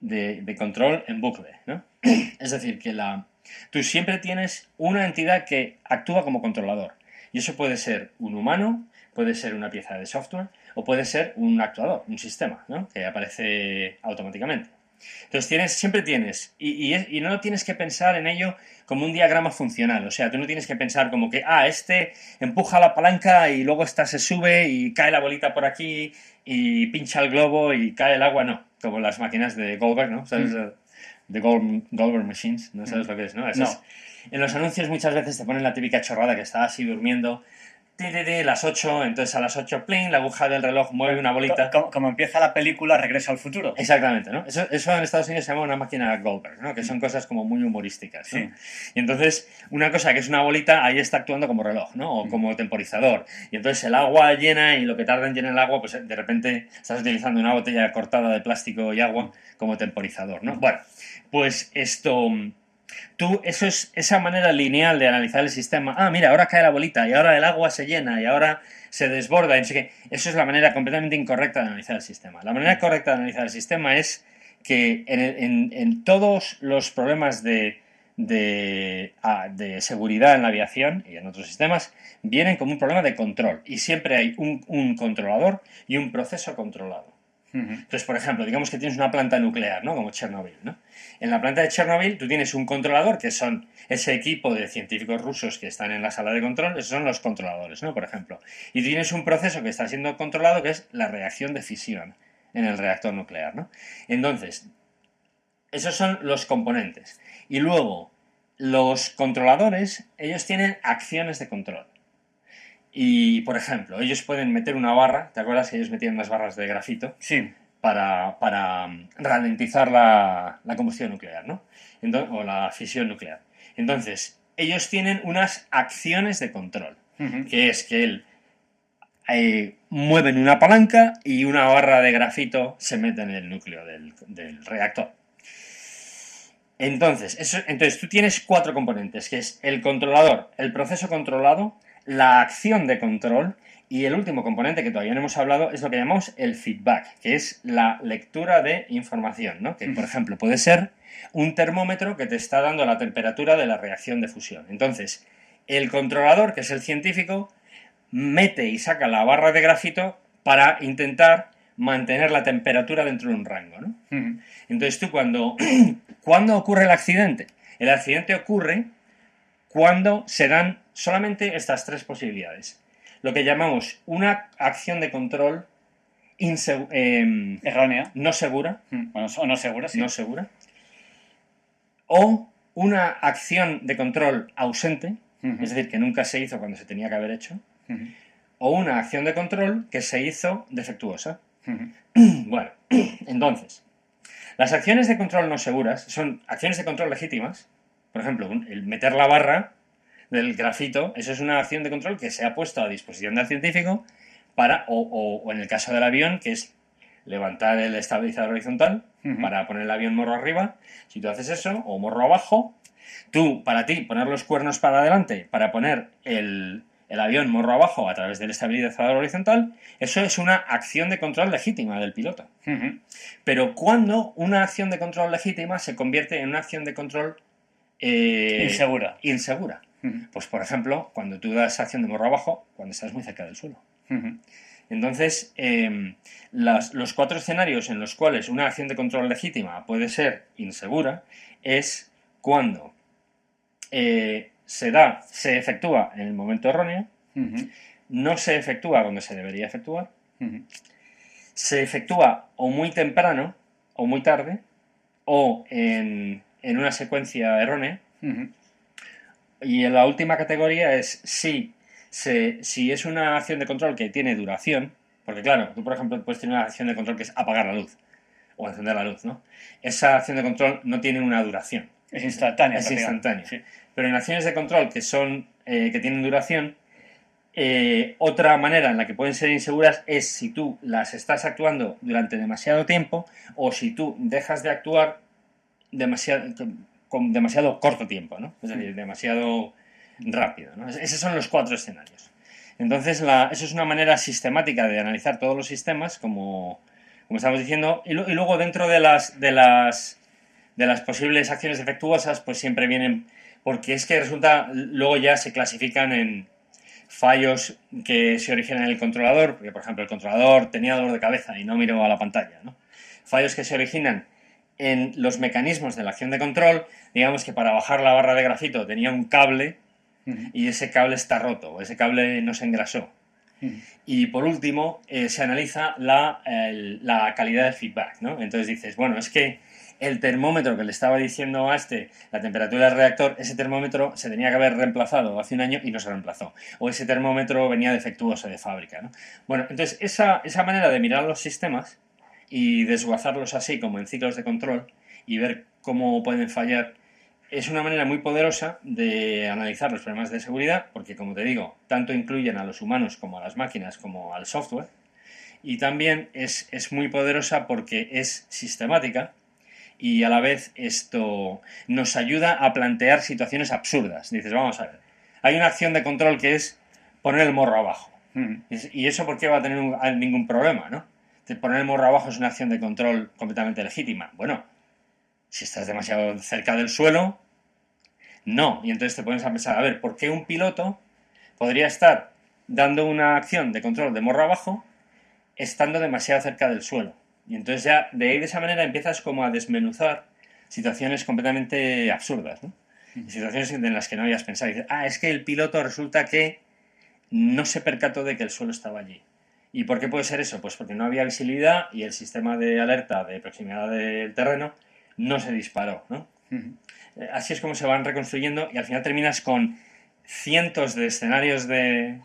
De, control en bucle. ¿no? Es decir, que la, tú siempre tienes una entidad que actúa como controlador. Y eso puede ser un humano, puede ser una pieza de software o puede ser un actuador, un sistema, ¿no? que aparece automáticamente. Entonces tienes, siempre tienes, y, y, y, no tienes que pensar en ello como un diagrama funcional, o sea, tú no tienes que pensar como que, ah, este empuja la palanca y luego esta se sube y cae la bolita por aquí y pincha el globo y cae el agua, no, como las máquinas de Goldberg, ¿no? ¿Sabes? Mm. De Gold, Goldberg Machines, ¿no sabes mm. lo que es, no? no. en los anuncios muchas veces te ponen la típica chorrada que está así durmiendo las 8, entonces a las 8, plin, la aguja del reloj mueve una bolita. Como, como, empieza la película Regreso al futuro. Exactamente, ¿no? Eso, eso, en Estados Unidos se llama una máquina Goldberg, ¿no? Que son cosas como muy humorísticas, ¿no? Sí. Y entonces, una cosa que es una bolita, ahí está actuando como reloj, ¿no? O como temporizador. Y entonces el agua llena y lo que tarda en llenar el agua, pues de repente estás utilizando una botella cortada de plástico y agua como temporizador, ¿no? Bueno, pues esto Tú, eso es esa manera lineal de analizar el sistema. Ah, mira, ahora cae la bolita y ahora el agua se llena y ahora se desborda. Y que eso es la manera completamente incorrecta de analizar el sistema. La manera correcta de analizar el sistema es que en, en, todos los problemas de, de, ah, de, seguridad en la aviación y en otros sistemas vienen como un problema de control. Y siempre hay un controlador y un proceso controlado. Entonces, por ejemplo, digamos que tienes una planta nuclear, ¿no? Como Chernobyl, ¿no? En la planta de Chernobyl tú tienes un controlador, que son ese equipo de científicos rusos que están en la sala de control, esos son los controladores, ¿no? Por ejemplo. Y tienes un proceso que está siendo controlado, que es la reacción de fisión en el reactor nuclear, ¿no? Entonces, esos son los componentes. Y luego, los controladores, ellos tienen acciones de control. Y, por ejemplo, ellos pueden meter una barra, ¿te acuerdas que ellos metían unas barras de grafito? Sí. Para, para um, ralentizar la, la, combustión nuclear, ¿no? Entonces, o la fisión nuclear. Entonces, ellos tienen unas acciones de control, uh -huh. que es que él eh, mueven una palanca y una barra de grafito se mete en el núcleo del, del reactor. Entonces, eso, entonces, tú tienes cuatro componentes, que es el controlador, el proceso controlado, la acción de control y el último componente que todavía no hemos hablado es lo que llamamos el feedback, que es la lectura de información, ¿no? Que, por ejemplo, puede ser un termómetro que te está dando la temperatura de la reacción de fusión. Entonces, el controlador, que es el científico, mete y saca la barra de grafito para intentar mantener la temperatura dentro de un rango, ¿no? Entonces tú cuando, ¿cuándo ocurre el accidente? El accidente ocurre cuando se dan solamente estas tres posibilidades. Lo que llamamos una acción de control eh, errónea, no segura, mm, bueno, o no segura, sí. no segura, o una acción de control ausente, uh -huh. es decir, que nunca se hizo cuando se tenía que haber hecho, uh -huh. o una acción de control que se hizo defectuosa. Uh -huh. Bueno, entonces, las acciones de control no seguras son acciones de control legítimas, por ejemplo, el meter la barra del grafito, eso es una acción de control que se ha puesto a disposición del científico para, o, o, o en el caso del avión, que es levantar el estabilizador horizontal uh -huh. para poner el avión morro arriba. Si tú haces eso, o morro abajo, tú, para ti, poner los cuernos para adelante, para poner el, el avión morro abajo a través del estabilizador horizontal, eso es una acción de control legítima del piloto. Uh -huh. Pero cuando una acción de control legítima se convierte en una acción de control eh, insegura. insegura. Uh -huh. Pues, por ejemplo, cuando tú das acción de morro abajo, cuando estás muy cerca del suelo. Uh -huh. Entonces, eh, las, los cuatro escenarios en los cuales una acción de control legítima puede ser insegura es cuando eh, se da, se efectúa en el momento erróneo, uh -huh. no se efectúa cuando se debería efectuar, se efectúa o muy temprano o muy tarde, o en, en una secuencia errónea, y en la última categoría es si, se- si es una acción de control que tiene duración, porque claro, tú por ejemplo puedes tener una acción de control que es apagar la luz o encender la luz, ¿no? Esa acción de control no tiene una duración. Es instantánea. Es prácticamente. instantáneo. Pero en acciones de control que son eh, que tienen duración, eh, otra manera en la que pueden ser inseguras es si tú las estás actuando durante demasiado tiempo o si tú dejas de actuar demasiado, con, demasiado corto tiempo, ¿no? Es decir, demasiado rápido. Esos son los cuatro escenarios. Entonces, la- eso es una manera sistemática de analizar todos los sistemas, como, como estamos diciendo, y, y luego dentro de las, de las de las posibles acciones defectuosas, pues siempre vienen, porque es que resulta, luego ya se clasifican en fallos que se originan en el controlador, porque por ejemplo el controlador tenía dolor de cabeza y no miró a la pantalla, ¿no? Fallos que se originan en los mecanismos de la acción de control, digamos que para bajar la barra de grafito tenía un cable y ese cable está roto, o ese cable no se engrasó. Y por último, eh, se analiza la, el- la calidad del feedback, ¿no? Entonces dices, bueno, es que el termómetro que le estaba diciendo a este la temperatura del reactor, ese termómetro se tenía que haber reemplazado hace un año y no se reemplazó. O ese termómetro venía defectuoso de fábrica, ¿no? Bueno, entonces esa, esa manera de mirar los sistemas y desguazarlos así como en ciclos de control y ver cómo pueden fallar es una manera muy poderosa de analizar los problemas de seguridad, porque como te digo, tanto incluyen a los humanos como a las máquinas como al software, y también es, es muy poderosa porque es sistemática y a la vez esto nos ayuda a plantear situaciones absurdas. Dices, vamos a ver, hay una acción de control que es poner el morro abajo. Ujú. ¿Y eso por qué va a tener un- ningún problema, no? Poner el morro abajo es una acción de control completamente legítima. Bueno, si estás demasiado cerca del suelo, no. Y entonces te pones a pensar, a ver, ¿por qué un piloto podría estar dando una acción de control de morro abajo estando demasiado cerca del suelo? Y entonces ya de ahí de esa manera empiezas como a desmenuzar situaciones completamente absurdas, ¿no? Y Situaciones en las que no habías pensado. Y dices, ah, es que el piloto resulta que no se percató de que el suelo estaba allí. ¿Y por qué puede ser eso? Pues porque no había visibilidad y el sistema de alerta de proximidad del terreno no se disparó, ¿no? Eh, Así es como se van reconstruyendo y al final terminas con cientos de escenarios de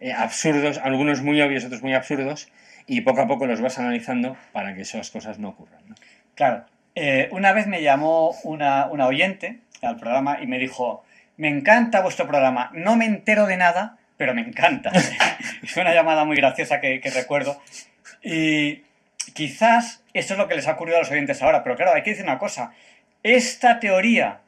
eh, absurdos, algunos muy obvios, otros muy absurdos, y poco a poco los vas analizando para que esas cosas no ocurran. ¿no? Claro. Eh, una vez me llamó una, una oyente al programa y me dijo, me encanta vuestro programa, no me entero de nada, pero me encanta. Fue una llamada muy graciosa que, que recuerdo. Y quizás esto es lo que les ha ocurrido a los oyentes ahora, pero claro, hay que decir una cosa. Esta teoría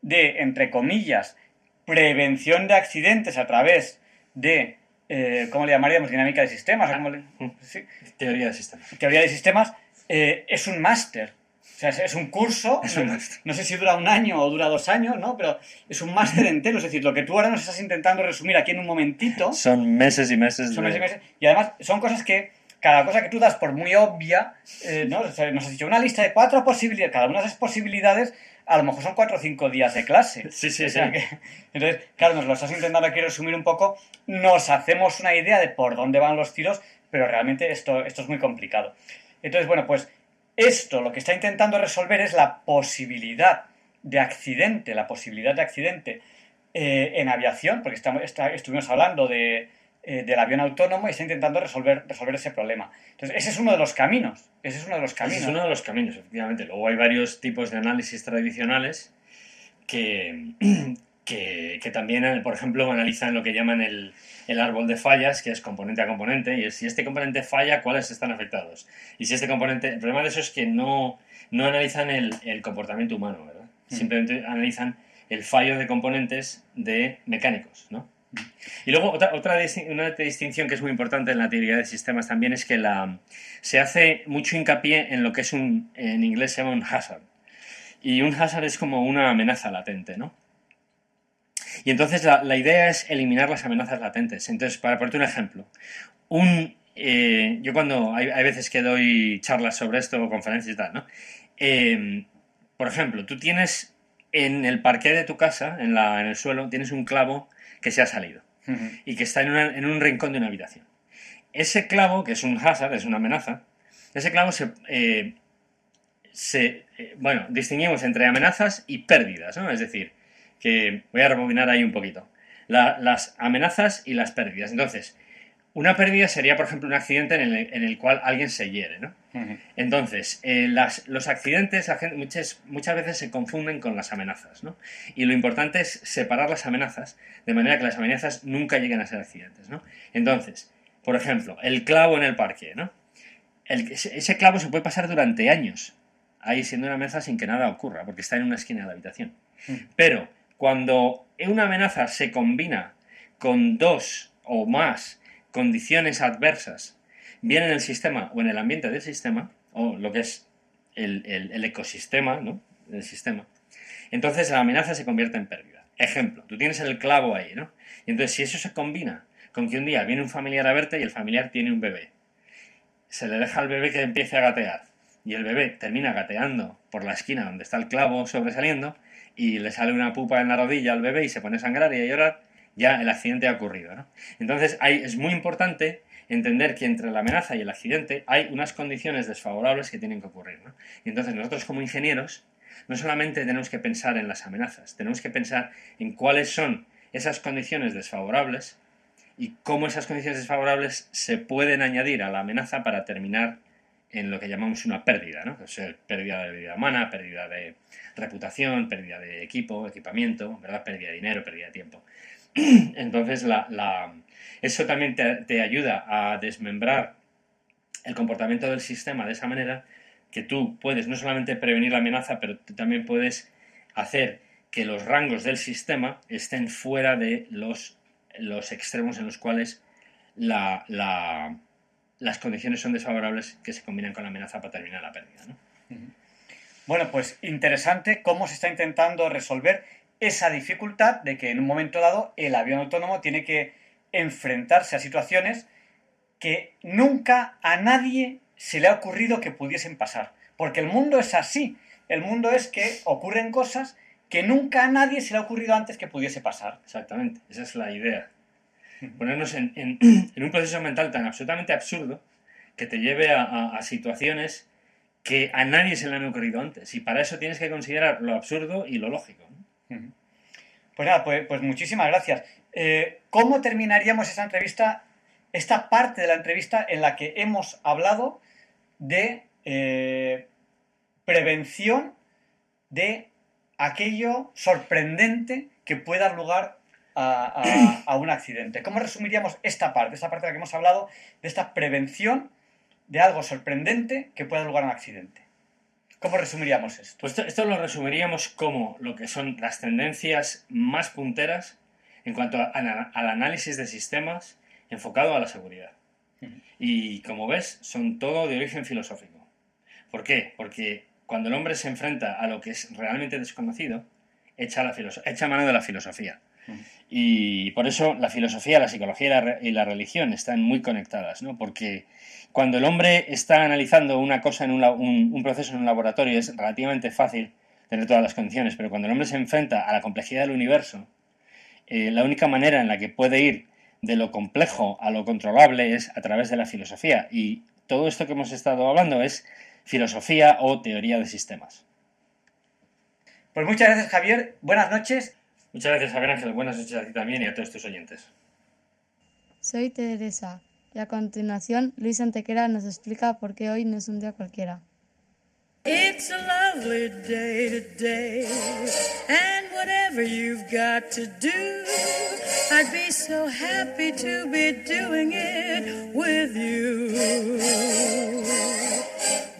de, entre comillas, prevención de accidentes a través de, eh, ¿cómo le llamaríamos? Dinámica de sistemas. o cómo le- sí, Teoría de sistemas. teoría de sistemas, eh, es un máster. Sea, es, es un curso, Es un máster. no sé si dura un año o dura dos años, ¿no? Pero es un máster entero. Es decir, lo que tú ahora nos estás intentando resumir aquí en un momentito, Son meses y meses son de... meses y meses, y además son cosas que, cada cosa que tú das por muy obvia, eh, ¿no? O sea, nos has dicho una lista de cuatro posibilidades, cada una de esas posibilidades a lo mejor son cuatro o cinco días de clase. Sí, sí, O sea sí. que- entonces, claro, nos lo estás intentando aquí resumir un poco, nos hacemos una idea de por dónde van los tiros, pero realmente esto, esto es muy complicado. Entonces, bueno, pues esto lo que está intentando resolver es la posibilidad de accidente, la posibilidad de accidente eh, en aviación, porque estamos, está- estuvimos hablando de, eh, del avión autónomo y está intentando resolver, resolver ese problema. Entonces, ese es uno de los caminos. Ese es uno de los Ese caminos. es uno de los caminos, efectivamente. Luego hay varios tipos de análisis tradicionales que, que, que también, eh, por ejemplo, analizan lo que llaman el, el árbol de fallas, que es componente a componente, y es si este componente falla, cuáles están afectados. Y si este componente... El problema de eso es que no, no analizan el, el comportamiento humano, ¿verdad? Simplemente analizan el fallo de componentes de mecánicos, ¿no? Y luego otra, otra una distinción que es muy importante en la teoría de sistemas también es que la, se hace mucho hincapié en lo que es un, en inglés se llama un hazard. Y un hazard es como una amenaza latente, ¿no? Y entonces la, la idea es eliminar las amenazas latentes. Entonces, para ponerte un ejemplo, un, eh, yo cuando hay, hay veces que doy charlas sobre esto o conferencias y tal, ¿no? Eh, por ejemplo, tú tienes en el parqué de tu casa, en, la, en el suelo, tienes un clavo que se ha salido y que está en, una- en un rincón de una habitación. Ese clavo, que es un hazard, es una amenaza, ese clavo se, eh, se, bueno, distinguimos entre amenazas y pérdidas, ¿no? Es decir, que voy a rebobinar ahí un poquito. La- las amenazas y las pérdidas. Entonces, una pérdida sería, por ejemplo, un accidente en el, en el cual alguien se hiere, ¿no? Entonces, eh, las- los accidentes la gente- muchas, muchas veces se confunden con las amenazas, ¿no? Y lo importante es separar las amenazas de manera que las amenazas nunca lleguen a ser accidentes, ¿no? Entonces, por ejemplo, el clavo en el parque, ¿no? El- ese, ese clavo se puede pasar durante años ahí siendo una amenaza sin que nada ocurra, porque está en una esquina de la habitación. Pero cuando una amenaza se combina con dos o más condiciones adversas, bien en el sistema o en el ambiente del sistema, o lo que es el, el- el ecosistema ¿no? del sistema, entonces la amenaza se convierte en pérdida. Ejemplo, tú tienes el clavo ahí, ¿no? Y entonces si eso se combina con que un día viene un familiar a verte y el familiar tiene un bebé, se le deja al bebé que empiece a gatear y el bebé termina gateando por la esquina donde está el clavo sobresaliendo y le sale una pupa en la rodilla al bebé y se pone a sangrar y a llorar, ya el accidente ha ocurrido. ¿no? Entonces es muy importante entender que entre la amenaza y el accidente hay unas condiciones desfavorables que tienen que ocurrir. ¿no? Y entonces nosotros como ingenieros no solamente tenemos que pensar en las amenazas, tenemos que pensar en cuáles son esas condiciones desfavorables y cómo esas condiciones desfavorables se pueden añadir a la amenaza para terminar en lo que llamamos una pérdida, ¿no? Pérdida de vida humana, pérdida de reputación, pérdida de equipo, equipamiento, ¿verdad? Pérdida de dinero, pérdida de tiempo. Entonces, la, eso también te, ayuda a desmembrar el comportamiento del sistema de esa manera que tú puedes no solamente prevenir la amenaza, pero también puedes hacer que los rangos del sistema estén fuera de los, los extremos en los cuales la- las condiciones son desfavorables que se combinan con la amenaza para terminar la pérdida. ¿no? Bueno, pues interesante cómo se está intentando resolver esa dificultad de que en un momento dado el avión autónomo tiene que enfrentarse a situaciones que nunca a nadie se le ha ocurrido que pudiesen pasar. Porque el mundo es así. El mundo es que ocurren cosas que nunca a nadie se le ha ocurrido antes que pudiese pasar. Exactamente, esa es la idea. Ponernos en, un proceso mental tan absolutamente absurdo que te lleve a, situaciones que a nadie se le han ocurrido antes. Y para eso tienes que considerar lo absurdo y lo lógico. Pues nada, pues, pues muchísimas gracias. Eh, ¿Cómo terminaríamos esta entrevista, esta parte de la entrevista en la que hemos hablado de eh, prevención de aquello sorprendente que pueda dar lugar a, a- a un accidente? ¿Cómo resumiríamos esta parte, esta parte de la que hemos hablado, de esta prevención de algo sorprendente que pueda dar lugar a un accidente? ¿Cómo resumiríamos esto? Pues esto, esto lo resumiríamos como lo que son las tendencias más punteras en cuanto a- al análisis de sistemas enfocado a la seguridad. Y como ves, son todo de origen filosófico. ¿Por qué? Porque cuando el hombre se enfrenta a lo que es realmente desconocido, echa, la filoso- echa mano de la filosofía. Y por eso la filosofía, la psicología y la, y la religión están muy conectadas, ¿no? Porque cuando el hombre está analizando una cosa en un proceso en un laboratorio es relativamente fácil tener todas las condiciones, pero cuando el hombre se enfrenta a la complejidad del universo, eh, la única manera en la que puede ir de lo complejo a lo controlable es a través de la filosofía. Y todo esto que hemos estado hablando es filosofía o teoría de sistemas. Pues muchas gracias, Javier. Buenas noches. Muchas gracias, Javier Ángel. Buenas noches a ti también y a todos tus oyentes. Soy Teresa y a continuación Luis Antequera nos explica por qué hoy no es un día cualquiera. It's a lovely day today, and whatever you've got to do, I'd be so happy to be doing it with you.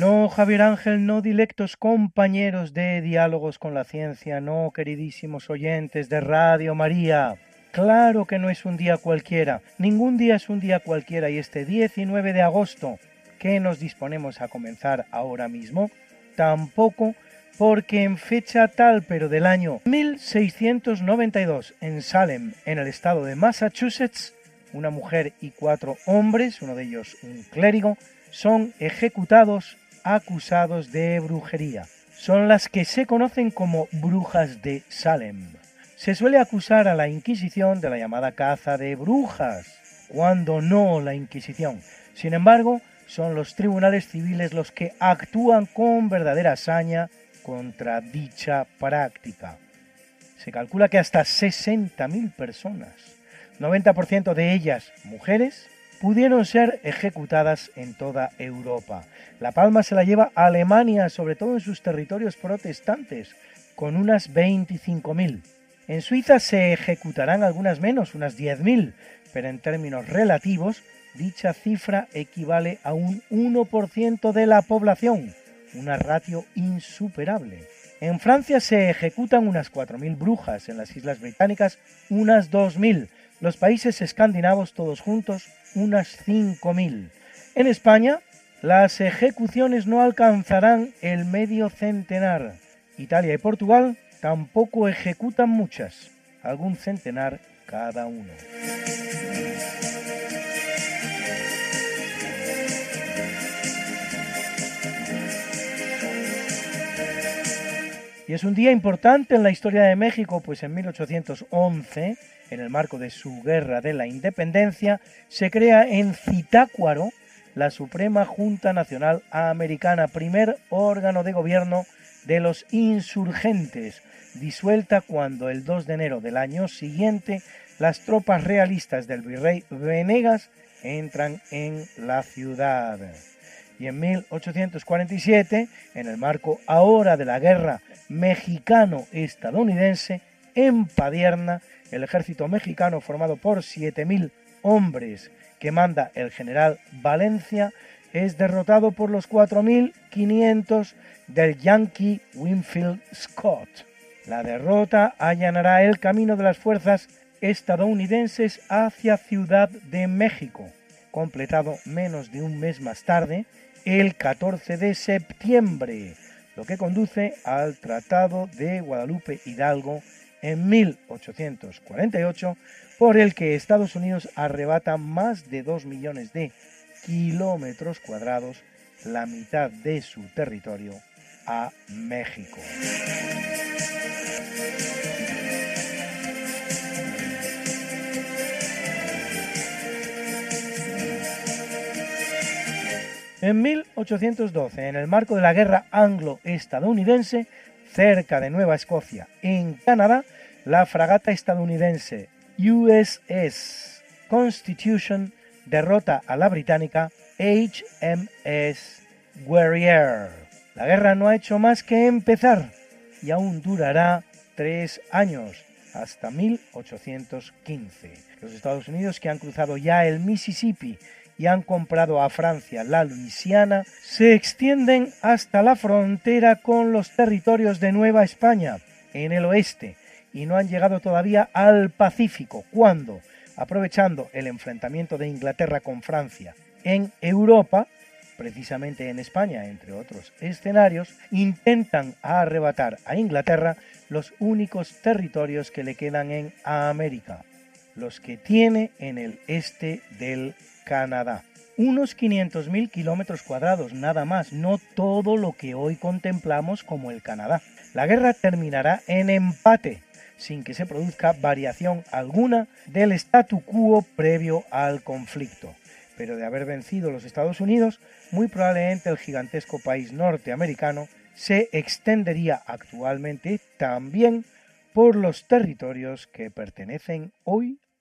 No, Javier Ángel, no dilectos compañeros de Diálogos con la Ciencia, no, queridísimos oyentes de Radio María. Claro que no es un día cualquiera, ningún día es un día cualquiera y este 19 de agosto, que nos disponemos a comenzar ahora mismo, tampoco porque en fecha tal pero del año 1692 en Salem, en el estado de Massachusetts, una mujer y cuatro hombres, uno de ellos un clérigo, son ejecutados acusados de brujería. Son las que se conocen como brujas de Salem. Se suele acusar a la Inquisición de la llamada caza de brujas, cuando no la Inquisición. Sin embargo, son los tribunales civiles los que actúan con verdadera hazaña contra dicha práctica. Se calcula que hasta 60.000 personas, 90% de ellas mujeres, pudieron ser ejecutadas en toda Europa. La palma se la lleva Alemania, sobre todo en sus territorios protestantes, con unas 25.000. En Suiza se ejecutarán algunas menos, unas 10.000, pero en términos relativos, dicha cifra equivale a un 1% de la población, una ratio insuperable. En Francia se ejecutan unas 4.000 brujas, en las Islas Británicas unas 2.000, los países escandinavos todos juntos unas 5.000. En España las ejecuciones no alcanzarán el medio centenar. Italia y Portugal tampoco ejecutan muchas, algún centenar cada uno. Y es un día importante en la historia de México, pues en 1811, en el marco de su guerra de la independencia, se crea en Zitácuaro la Suprema Junta Nacional Americana, primer órgano de gobierno de los insurgentes, disuelta cuando el 2 de enero del año siguiente las tropas realistas del virrey Venegas entran en la ciudad. Y en 1847, en el marco ahora de la guerra mexicano-estadounidense, en Padierna, el ejército mexicano formado por 7.000 hombres que manda el general Valencia es derrotado por los 4.500 del Yankee Winfield Scott. La derrota allanará el camino de las fuerzas estadounidenses hacia Ciudad de México, completado menos de un mes más tarde, el 14 de septiembre, lo que conduce al Tratado de Guadalupe Hidalgo en 1848, por el que Estados Unidos arrebata más de 2 millones de kilómetros cuadrados, la mitad de su territorio, a México. En 1812, en el marco de la guerra anglo-estadounidense, cerca de Nueva Escocia, en Canadá, la fragata estadounidense USS Constitution derrota a la británica HMS Warrior. La guerra no ha hecho más que empezar y aún durará tres años, hasta 1815. Los Estados Unidos, que han cruzado ya el Mississippi y han comprado a Francia la Luisiana, se extienden hasta la frontera con los territorios de Nueva España, en el oeste, y no han llegado todavía al Pacífico, cuando, aprovechando el enfrentamiento de Inglaterra con Francia en Europa, precisamente en España, entre otros escenarios, intentan arrebatar a Inglaterra los únicos territorios que le quedan en América, los que tiene en el este del Canadá. Unos 500.000 kilómetros cuadrados, nada más, no todo lo que hoy contemplamos como el Canadá. La guerra terminará en empate, sin que se produzca variación alguna del statu quo previo al conflicto. Pero de haber vencido los Estados Unidos, muy probablemente el gigantesco país norteamericano se extendería actualmente también por los territorios que pertenecen hoy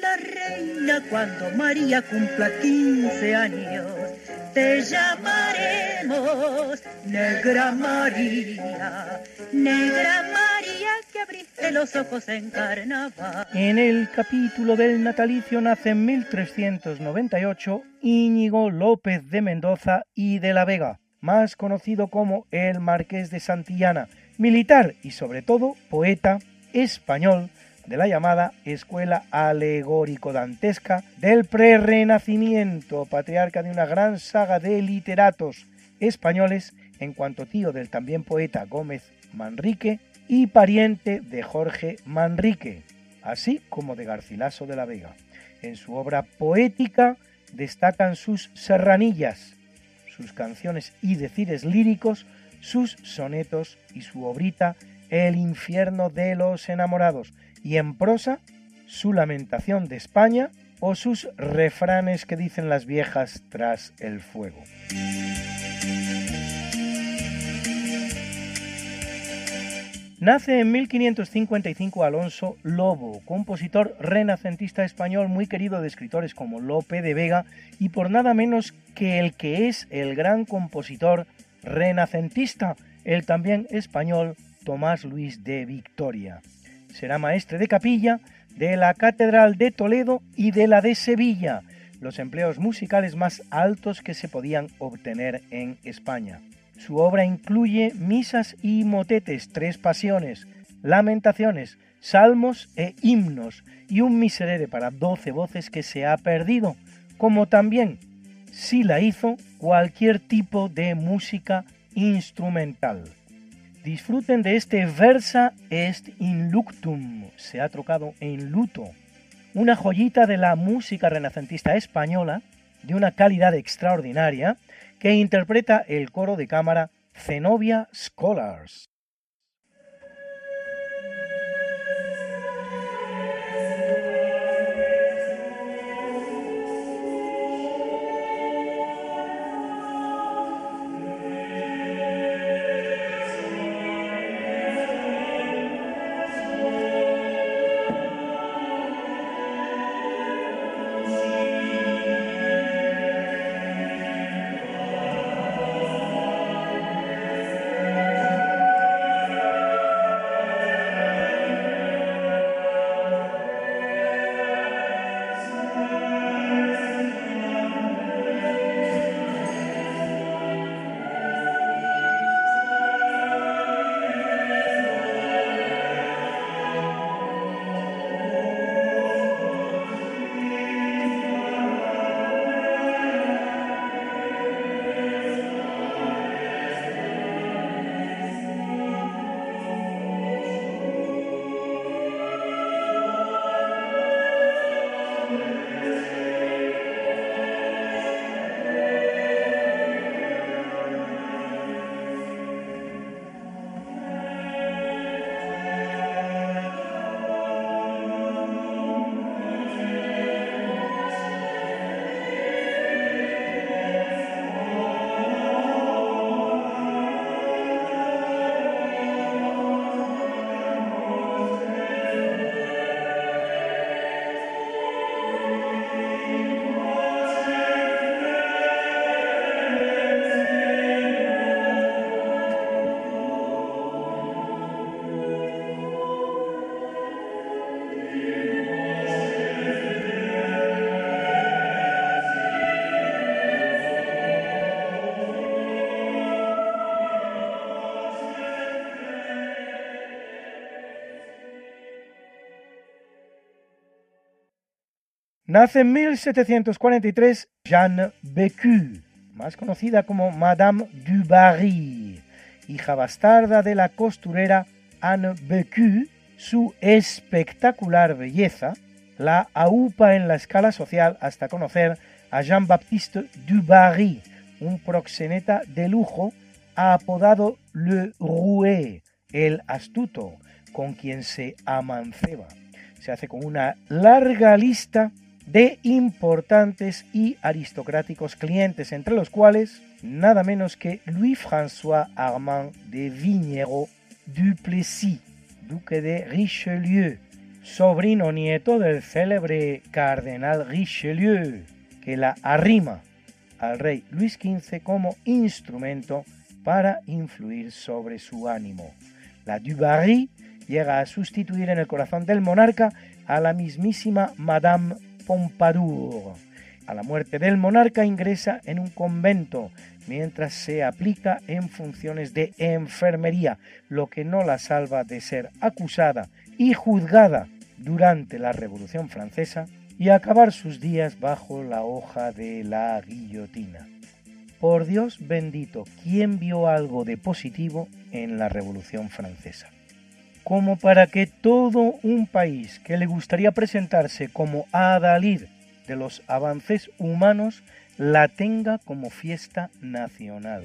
La reina cuando María cumpla 15 años. Te llamaremos Negra María, Negra María que abriste los ojos en carnaval. En el capítulo del natalicio nace en 1398 Íñigo López de Mendoza y de la Vega, más conocido como el Marqués de Santillana, militar y sobre todo poeta español de la llamada Escuela Alegórico-Dantesca del Prerrenacimiento, patriarca de una gran saga de literatos españoles, en cuanto tío del también poeta Gómez Manrique y pariente de Jorge Manrique, así como de Garcilaso de la Vega. En su obra poética destacan sus serranillas, sus canciones y decires líricos, sus sonetos y su obrita El infierno de los enamorados, y en prosa su lamentación de España o sus refranes que dicen las viejas tras el fuego. Nace en 1555 Alonso Lobo, compositor renacentista español muy querido de escritores como Lope de Vega y por nada menos que el que es el gran compositor renacentista, el también español Tomás Luis de Victoria será maestre de capilla de la Catedral de Toledo y de la de Sevilla, los empleos musicales más altos que se podían obtener en España. Su obra incluye misas y motetes, tres pasiones, lamentaciones, salmos e himnos y un miserere para doce voces que se ha perdido, como también, si la hizo, cualquier tipo de música instrumental. Disfruten de este Versa est in luctum, se ha trocado en luto, una joyita de la música renacentista española de una calidad extraordinaria que interpreta el coro de cámara Zenobia Scholars. Nace en 1743 Jeanne Bécu, más conocida como Madame du Barry, hija bastarda de la costurera Anne Bécu. Su espectacular belleza la aupa en la escala social hasta conocer a Jean-Baptiste du Barry, un proxeneta de lujo apodado Le Roué, el astuto, con quien se amanceba. Se hace con una larga lista de importantes y aristocráticos clientes, entre los cuales nada menos que Louis-François Armand de Vignerot Duplessis, duque de Richelieu, sobrino nieto del célebre cardenal Richelieu, que la arrima al rey Luis XV como instrumento para influir sobre su ánimo. La Dubarry llega a sustituir en el corazón del monarca a la mismísima Madame Pompadour a la muerte del monarca ingresa en un convento mientras se aplica en funciones de enfermería, lo que no la salva de ser acusada y juzgada durante la Revolución Francesa y acabar sus días bajo la hoja de la guillotina. Por Dios bendito, ¿quién vio algo de positivo en la Revolución Francesa? Como para que todo un país que le gustaría presentarse como adalid de los avances humanos la tenga como fiesta nacional.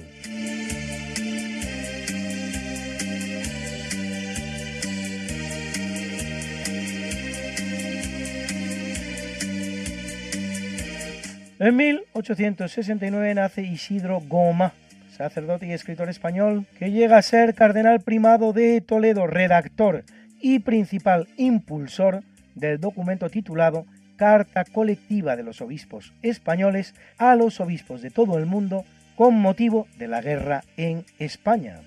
En 1869 nace Isidro Goma, sacerdote y escritor español, que llega a ser cardenal primado de Toledo, redactor y principal impulsor del documento titulado Carta Colectiva de los Obispos Españoles a los obispos de todo el mundo con motivo de la guerra en España,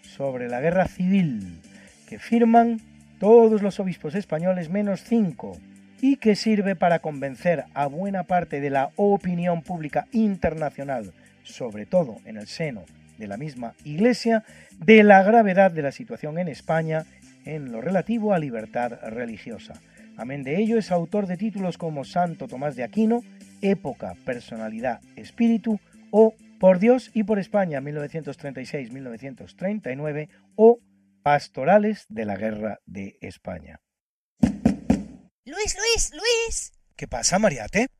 sobre la guerra civil, que firman todos los obispos españoles menos cinco, y que sirve para convencer a buena parte de la opinión pública internacional, sobre todo en el seno de la misma Iglesia, de la gravedad de la situación en España en lo relativo a libertad religiosa. Amén de ello es autor de títulos como Santo Tomás de Aquino, Época, Personalidad, Espíritu o Por Dios y por España 1936-1939 o Pastorales de la Guerra de España. Luis, Luis, Luis. ¿Qué pasa, Mariate?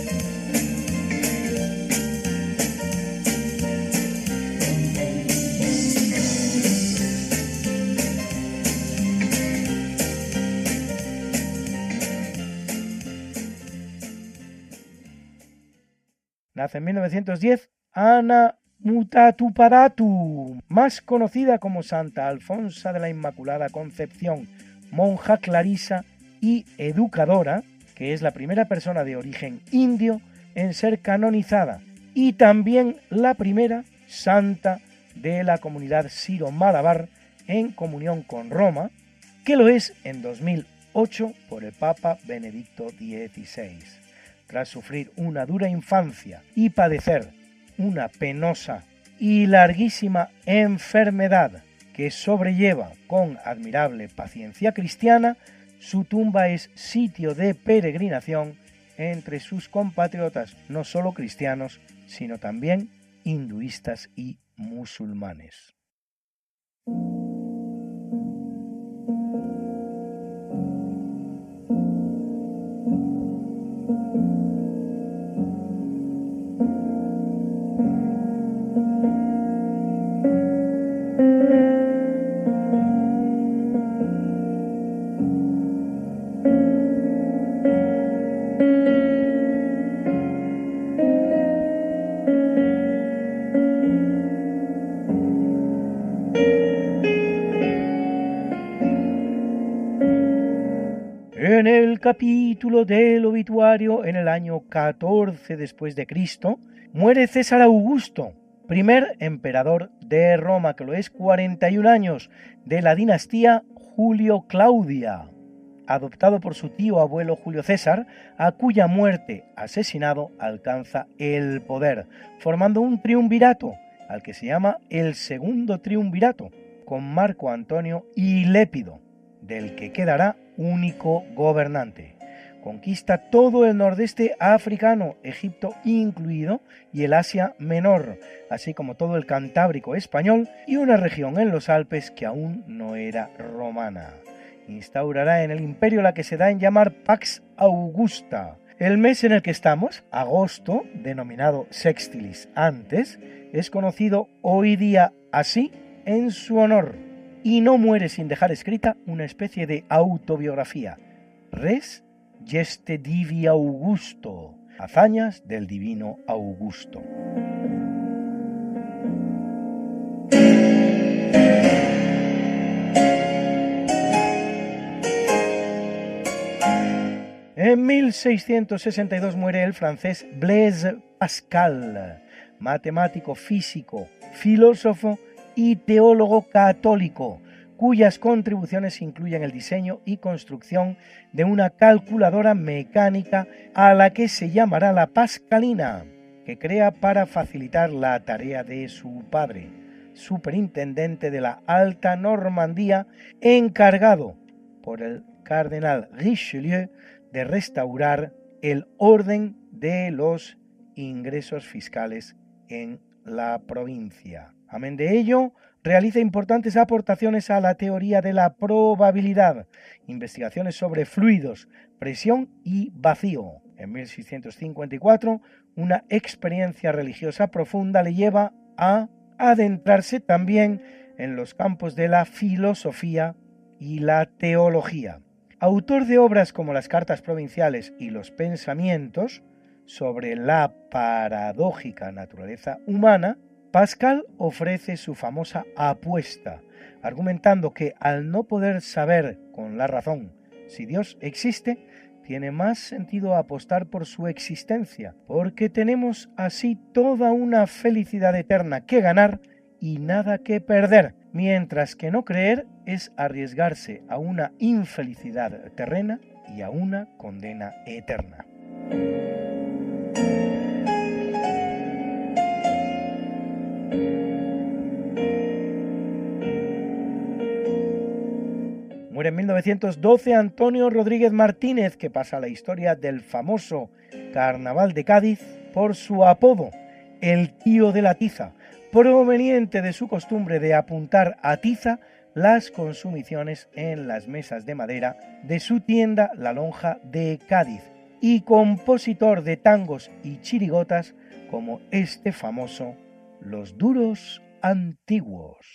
Nace en 1910 Ana Mutatuparatu, más conocida como Santa Alfonsa de la Inmaculada Concepción, monja clarisa y educadora, que es la primera persona de origen indio en ser canonizada y también la primera santa de la comunidad Siro-Malabar en comunión con Roma, que lo es en 2008 por el Papa Benedicto XVI. Tras sufrir una dura infancia y padecer una penosa y larguísima enfermedad que sobrelleva con admirable paciencia cristiana, su tumba es sitio de peregrinación entre sus compatriotas no solo cristianos, sino también hinduistas y musulmanes. Capítulo del obituario, en el año 14 después de Cristo, muere César Augusto, primer emperador de Roma, que lo es 41 años, de la dinastía Julio Claudia, adoptado por su tío abuelo Julio César, a cuya muerte asesinado alcanza el poder, formando un triunvirato, al que se llama el segundo triunvirato, con Marco Antonio y Lépido, del que quedará único gobernante. conquista todo el nordeste africano, Egipto incluido, y el Asia Menor, así como todo el Cantábrico español y una región en los Alpes que aún no era romana. Instaurará en el imperio la que se da en llamar Pax Augusta. El mes en el que estamos, agosto, denominado Sextilis antes, es conocido hoy día así en su honor y no muere sin dejar escrita una especie de autobiografía, Res Geste Divi Augusto, hazañas del divino Augusto. En 1662 muere el francés Blaise Pascal, matemático físico, filósofo y teólogo católico, cuyas contribuciones incluyen el diseño y construcción de una calculadora mecánica a la que se llamará la Pascalina, que crea para facilitar la tarea de su padre, superintendente de la Alta Normandía, encargado por el cardenal Richelieu de restaurar el orden de los ingresos fiscales en la provincia. Amén de ello, realiza importantes aportaciones a la teoría de la probabilidad, investigaciones sobre fluidos, presión y vacío. En 1654, una experiencia religiosa profunda le lleva a adentrarse también en los campos de la filosofía y la teología. Autor de obras como las cartas provinciales y los pensamientos sobre la paradójica naturaleza humana, Pascal ofrece su famosa apuesta, argumentando que al no poder saber con la razón si Dios existe, tiene más sentido apostar por su existencia, porque tenemos así toda una felicidad eterna que ganar y nada que perder, mientras que no creer es arriesgarse a una infelicidad terrena y a una condena eterna. Muere en 1912 Antonio Rodríguez Martínez, que pasa a la historia del famoso Carnaval de Cádiz por su apodo, el tío de la tiza, proveniente de su costumbre de apuntar a tiza las consumiciones en las mesas de madera de su tienda La Lonja de Cádiz, y compositor de tangos y chirigotas como este famoso Los Duros Antiguos.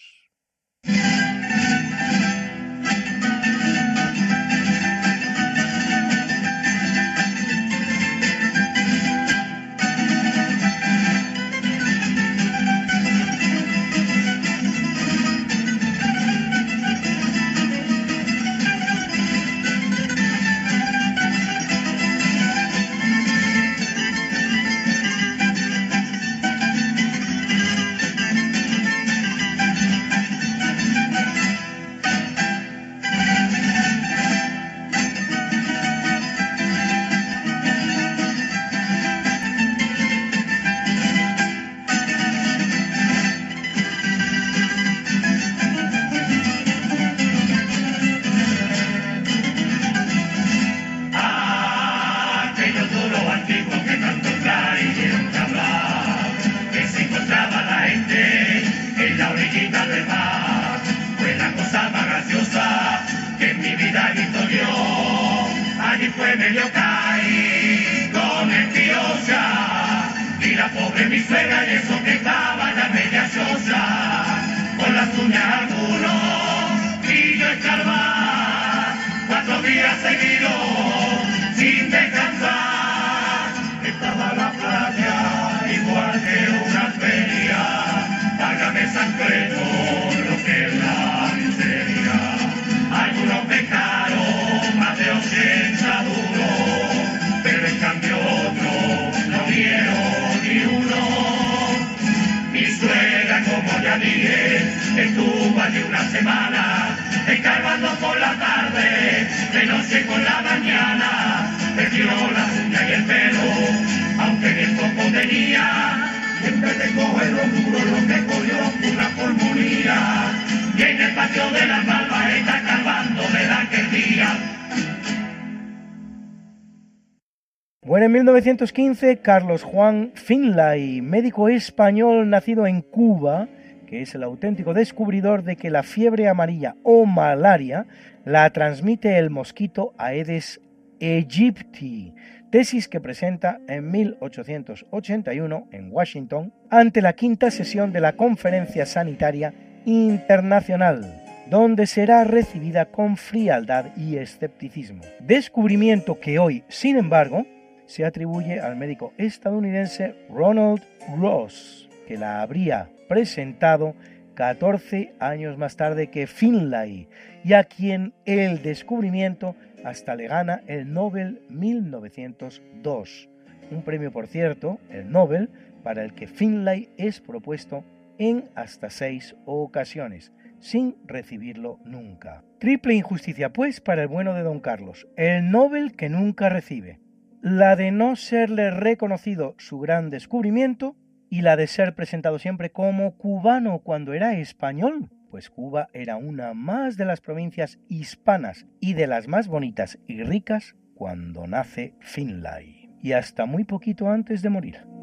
1915, Carlos Juan Finlay, médico español nacido en Cuba, que es el auténtico descubridor de que la fiebre amarilla o malaria la transmite el mosquito Aedes aegypti, tesis que presenta en 1881 en Washington ante la quinta sesión de la Conferencia Sanitaria Internacional, donde será recibida con frialdad y escepticismo. Descubrimiento que hoy, sin embargo, se atribuye al médico estadounidense Ronald Ross, que la habría presentado 14 años más tarde que Finlay, y a quien el descubrimiento hasta le gana el Nobel 1902, un premio por cierto, el Nobel, para el que Finlay es propuesto en hasta seis ocasiones, sin recibirlo nunca. Triple injusticia, pues, para el bueno de don Carlos, el Nobel que nunca recibe, la de no serle reconocido su gran descubrimiento y la de ser presentado siempre como cubano cuando era español, pues Cuba era una más de las provincias hispanas y de las más bonitas y ricas cuando nace Finlay, y hasta muy poquito antes de morir.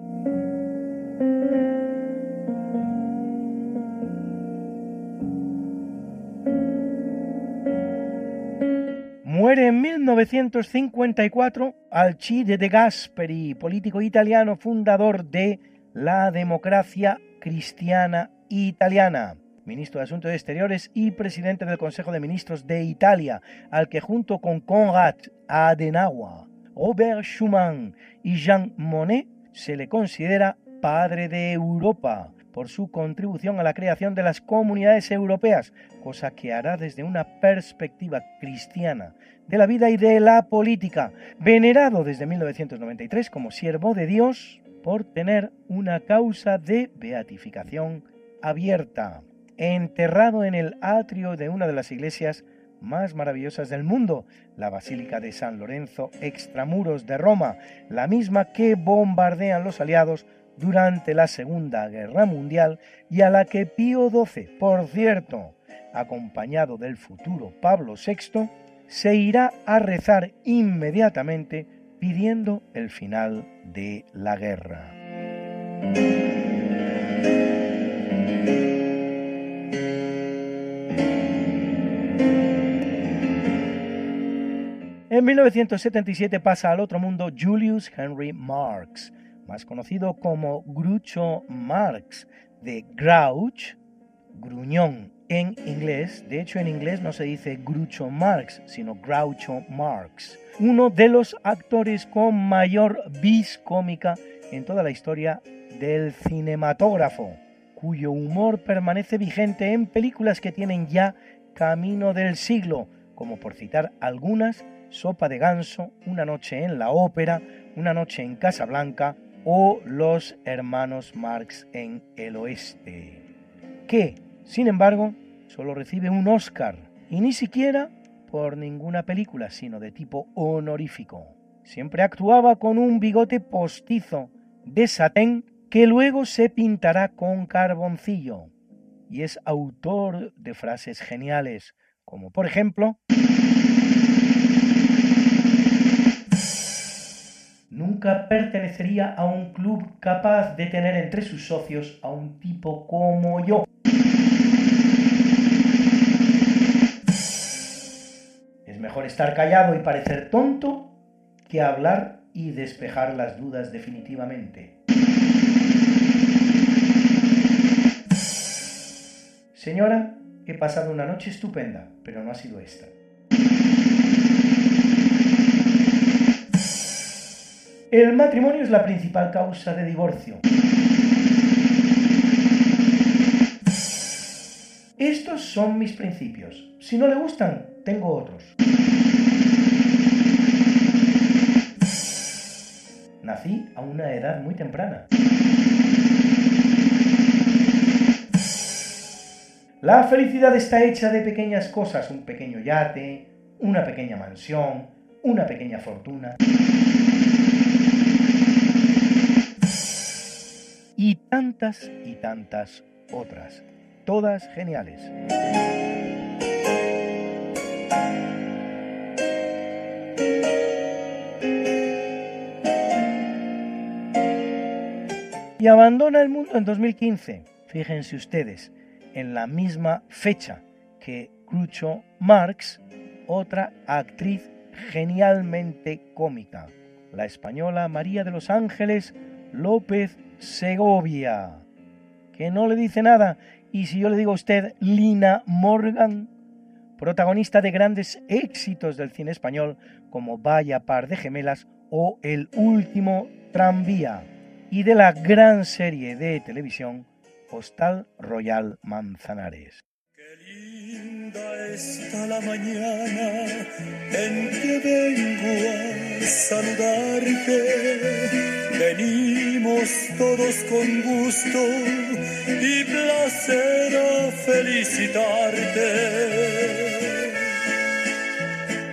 1954 Alcide de Gasperi, político italiano fundador de la democracia cristiana italiana, ministro de Asuntos Exteriores y presidente del Consejo de Ministros de Italia, al que junto con Konrad Adenauer, Robert Schuman y Jean Monnet se le considera padre de Europa por su contribución a la creación de las comunidades europeas, cosa que hará desde una perspectiva cristiana de la vida y de la política, venerado desde 1993 como siervo de Dios por tener una causa de beatificación abierta, enterrado en el atrio de una de las iglesias más maravillosas del mundo, la Basílica de San Lorenzo extramuros de Roma, la misma que bombardean los aliados durante la Segunda Guerra Mundial y a la que Pío XII, por cierto, acompañado del futuro Pablo VI, se irá a rezar inmediatamente pidiendo el final de la guerra. En 1977 pasa al otro mundo Julius Henry Marx, más conocido como Groucho Marx, de Grouch, gruñón en inglés. De hecho, en inglés no se dice Groucho Marx, sino Groucho Marx. Uno de los actores con mayor vis cómica en toda la historia del cinematógrafo, cuyo humor permanece vigente en películas que tienen ya camino del siglo, como por citar algunas, Sopa de Ganso, Una noche en la ópera, Una noche en Casablanca o Los hermanos Marx en el oeste, que, sin embargo, solo recibe un Oscar y ni siquiera por ninguna película, sino de tipo honorífico. Siempre actuaba con un bigote postizo de satén que luego se pintará con carboncillo y es autor de frases geniales, como por ejemplo Nunca pertenecería a un club capaz de tener entre sus socios a un tipo como yo. Mejor estar callado y parecer tonto que hablar y despejar las dudas definitivamente. Señora, he pasado una noche estupenda, pero no ha sido esta. El matrimonio es la principal causa de divorcio. Estos son mis principios. Si no le gustan, tengo otros. Nací a una edad muy temprana. La felicidad está hecha de pequeñas cosas, un pequeño yate, una pequeña mansión, una pequeña fortuna. Y tantas y tantas otras, todas geniales. Y abandona el mundo en 2015. Fíjense ustedes, en la misma fecha que Groucho Marx, otra actriz genialmente cómica, la española María de los Ángeles López Segovia, que no le dice nada, y si yo le digo a usted Lina Morgan, protagonista de grandes éxitos del cine español como Vaya par de gemelas o El último tranvía, y de la gran serie de televisión Postal Royal Manzanares. Linda está la mañana en que vengo a saludarte. Venimos todos con gusto y placer a felicitarte.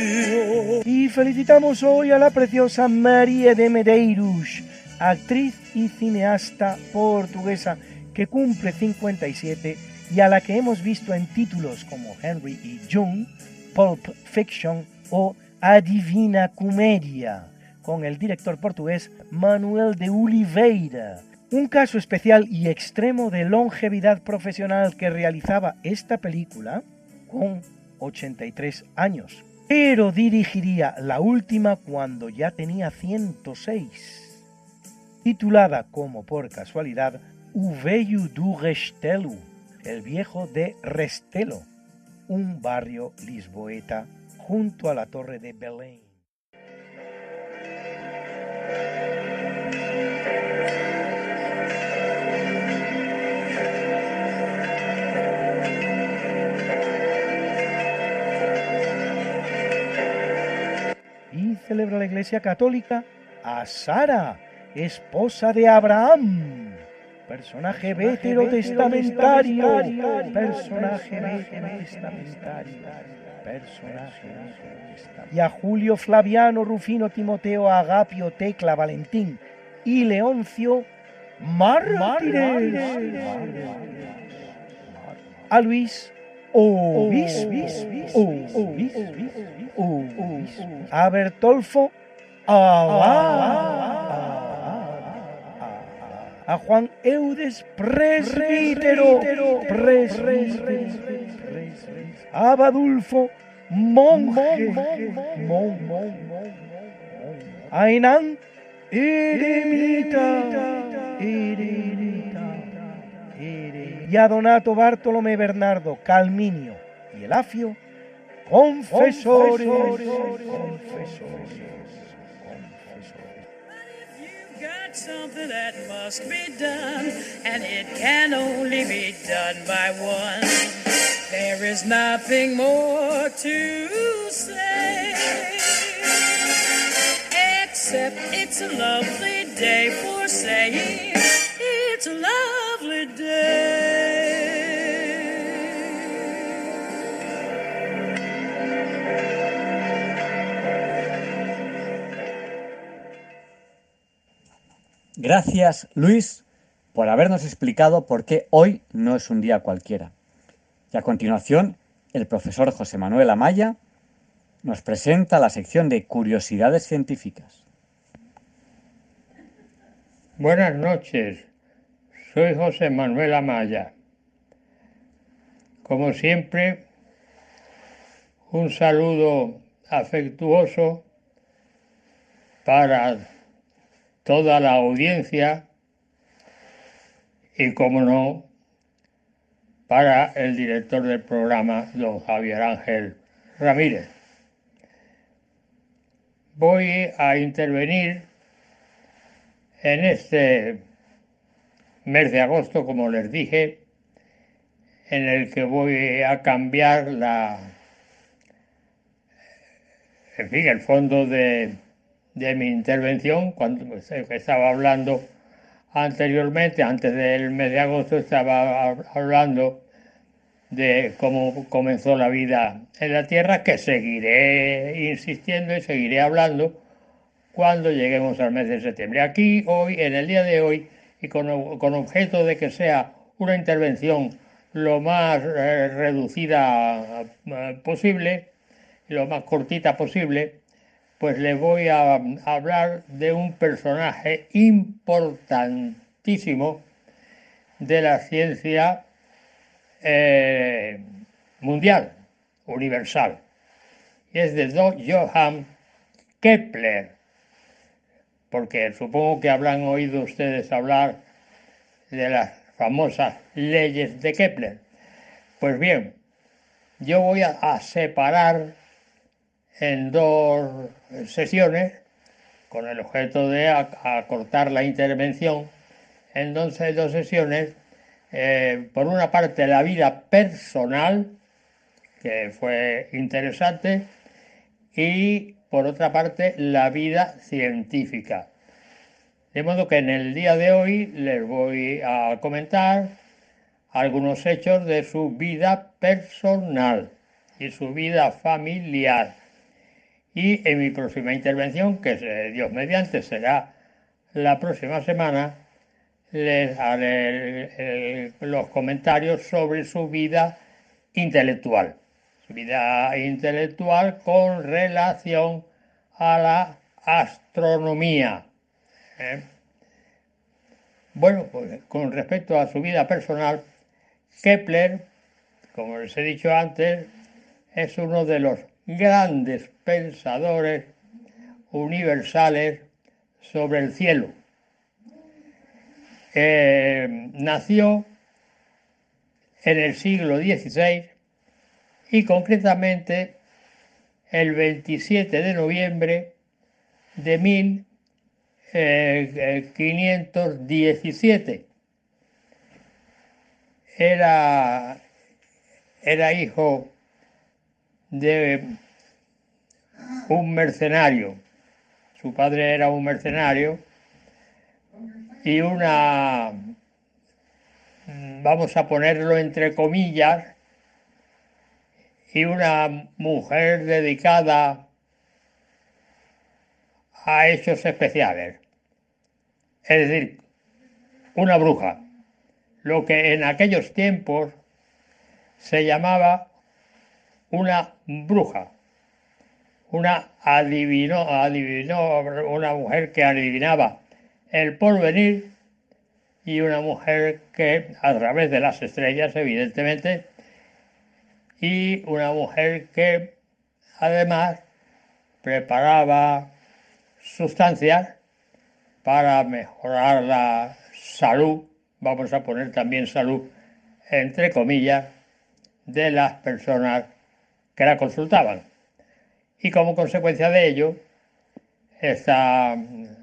amaneció. Y felicitamos hoy a la preciosa María de Medeiros, actriz y cineasta portuguesa que cumple 57 y a la que hemos visto en títulos como Henry y June, Pulp Fiction o A Divina Comedia, con el director portugués Manuel de Oliveira. Un caso especial y extremo de longevidad profesional que realizaba esta película con 83 años, pero dirigiría la última cuando ya tenía 106, titulada como por casualidad O Velho do Restelo, el viejo de Restelo, un barrio lisboeta junto a la torre de Belém. Celebra la Iglesia Católica a Sara, esposa de Abraham, personaje veterotestamentario, personaje veterotestamentario, personaje y a Julio Flaviano, Rufino, Timoteo, Agapio, Tecla, Valentín y Leoncio mártires. A Luis Obis, Obis, Obis, a Bertolfo a Juan Eudes presbítero, a Badulfo monje, a eremita, y a Donato Bartolomé Bernardo Calminio y Elafio confesores, confesores. one. There is nothing more to say, except it's a lovely day for saying it's a lovely day. Gracias, Luis, por habernos explicado por qué hoy no es un día cualquiera. Y a continuación, el profesor José Manuel Amaya nos presenta la sección de curiosidades científicas. Buenas noches, soy José Manuel Amaya. Como siempre, un saludo afectuoso para toda la audiencia y, como no, para el director del programa, don Javier Ángel Ramírez. Voy a intervenir en este mes de agosto, como les dije, en el que voy a cambiar la, fin, el fondo de, de mi intervención, cuando pues, eh, estaba hablando anteriormente, antes del mes de agosto, estaba hab- hablando de cómo comenzó la vida en la Tierra, que seguiré insistiendo y seguiré hablando cuando lleguemos al mes de septiembre. Aquí, hoy, en el día de hoy, y con, con objeto de que sea una intervención lo más eh, reducida eh, posible, lo más cortita posible, pues les voy a, hablar de un personaje importantísimo de la ciencia eh, mundial, universal. Y es de Johann Kepler, porque supongo que habrán oído ustedes hablar de las famosas leyes de Kepler. Pues bien, yo voy a separar en dos sesiones, con el objeto de ac- acortar la intervención, en dos, en dos sesiones, eh, por una parte la vida personal, que fue interesante, y por otra parte la vida científica. De modo que en el día de hoy les voy a comentar algunos hechos de su vida personal y su vida familiar. Y en mi próxima intervención, que eh, Dios mediante será la próxima semana, les haré los comentarios sobre su vida intelectual. Su vida intelectual con relación a la astronomía. ¿eh? Bueno, pues con respecto a su vida personal, Kepler, como les he dicho antes, es uno de los grandes pensadores universales sobre el cielo. Eh, nació en el siglo XVI y concretamente el 27 de noviembre de 1517. Era, era hijo de un mercenario. Su padre era un mercenario y una, vamos a ponerlo entre comillas, y una mujer dedicada a hechos especiales. Es decir, una bruja, lo que en aquellos tiempos se llamaba una bruja, una adivino, adivinó, una mujer que adivinaba el porvenir y una mujer que a través de las estrellas, evidentemente, y una mujer que además preparaba sustancias para mejorar la salud, vamos a poner también salud entre comillas, de las personas que la consultaban. Y como consecuencia de ello, esta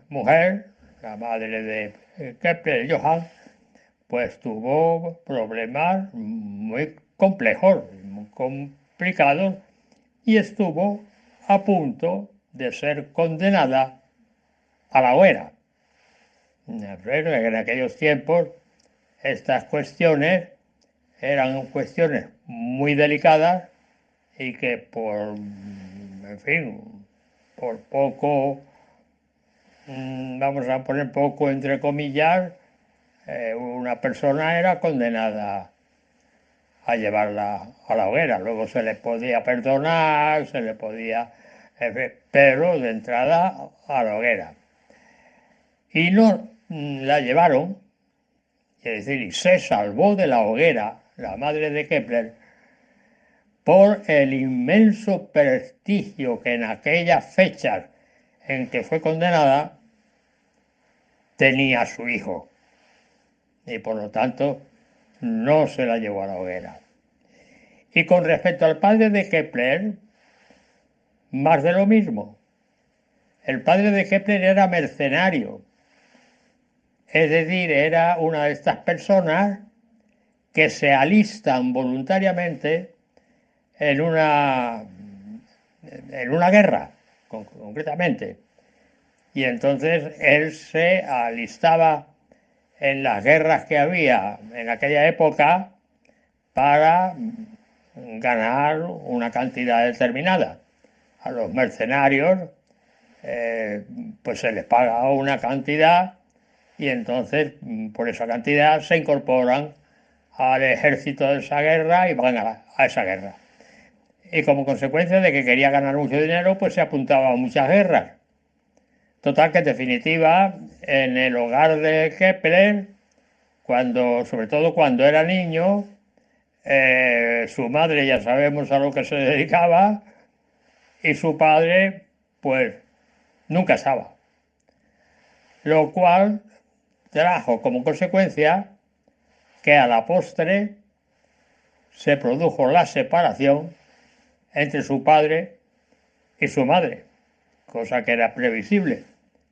mujer, la madre de Kepler, Johann, pues tuvo problemas muy complejos, muy complicados, y estuvo a punto de ser condenada a la hoguera. En aquellos tiempos estas cuestiones eran cuestiones muy delicadas y que por, en fin, por poco, mm, vamos a poner poco entre comillas, eh, una persona era condenada a llevarla a la hoguera. Luego se le podía perdonar, se le podía, pero de entrada a la hoguera. Y no mm, la llevaron, es decir, y se salvó de la hoguera la madre de Kepler por el inmenso prestigio que en aquellas fechas en que fue condenada tenía su hijo. Y por lo tanto no se la llevó a la hoguera. Y con respecto al padre de Kepler, más de lo mismo. El padre de Kepler era mercenario, es decir, era una de estas personas que se alistan voluntariamente en una, en una guerra, con- concretamente. Y entonces él se alistaba en las guerras que había en aquella época para ganar una cantidad determinada. A los mercenarios eh, pues se les paga una cantidad y entonces por esa cantidad se incorporan al ejército de esa guerra y van a esa guerra. Y como consecuencia de que quería ganar mucho dinero, pues se apuntaba a muchas guerras. Total que en definitiva, en el hogar de Kepler, cuando, sobre todo cuando era niño, eh, su madre ya sabemos a lo que se dedicaba y su padre pues nunca estaba. Lo cual trajo como consecuencia que a la postre se produjo la separación entre su padre y su madre, cosa que era previsible,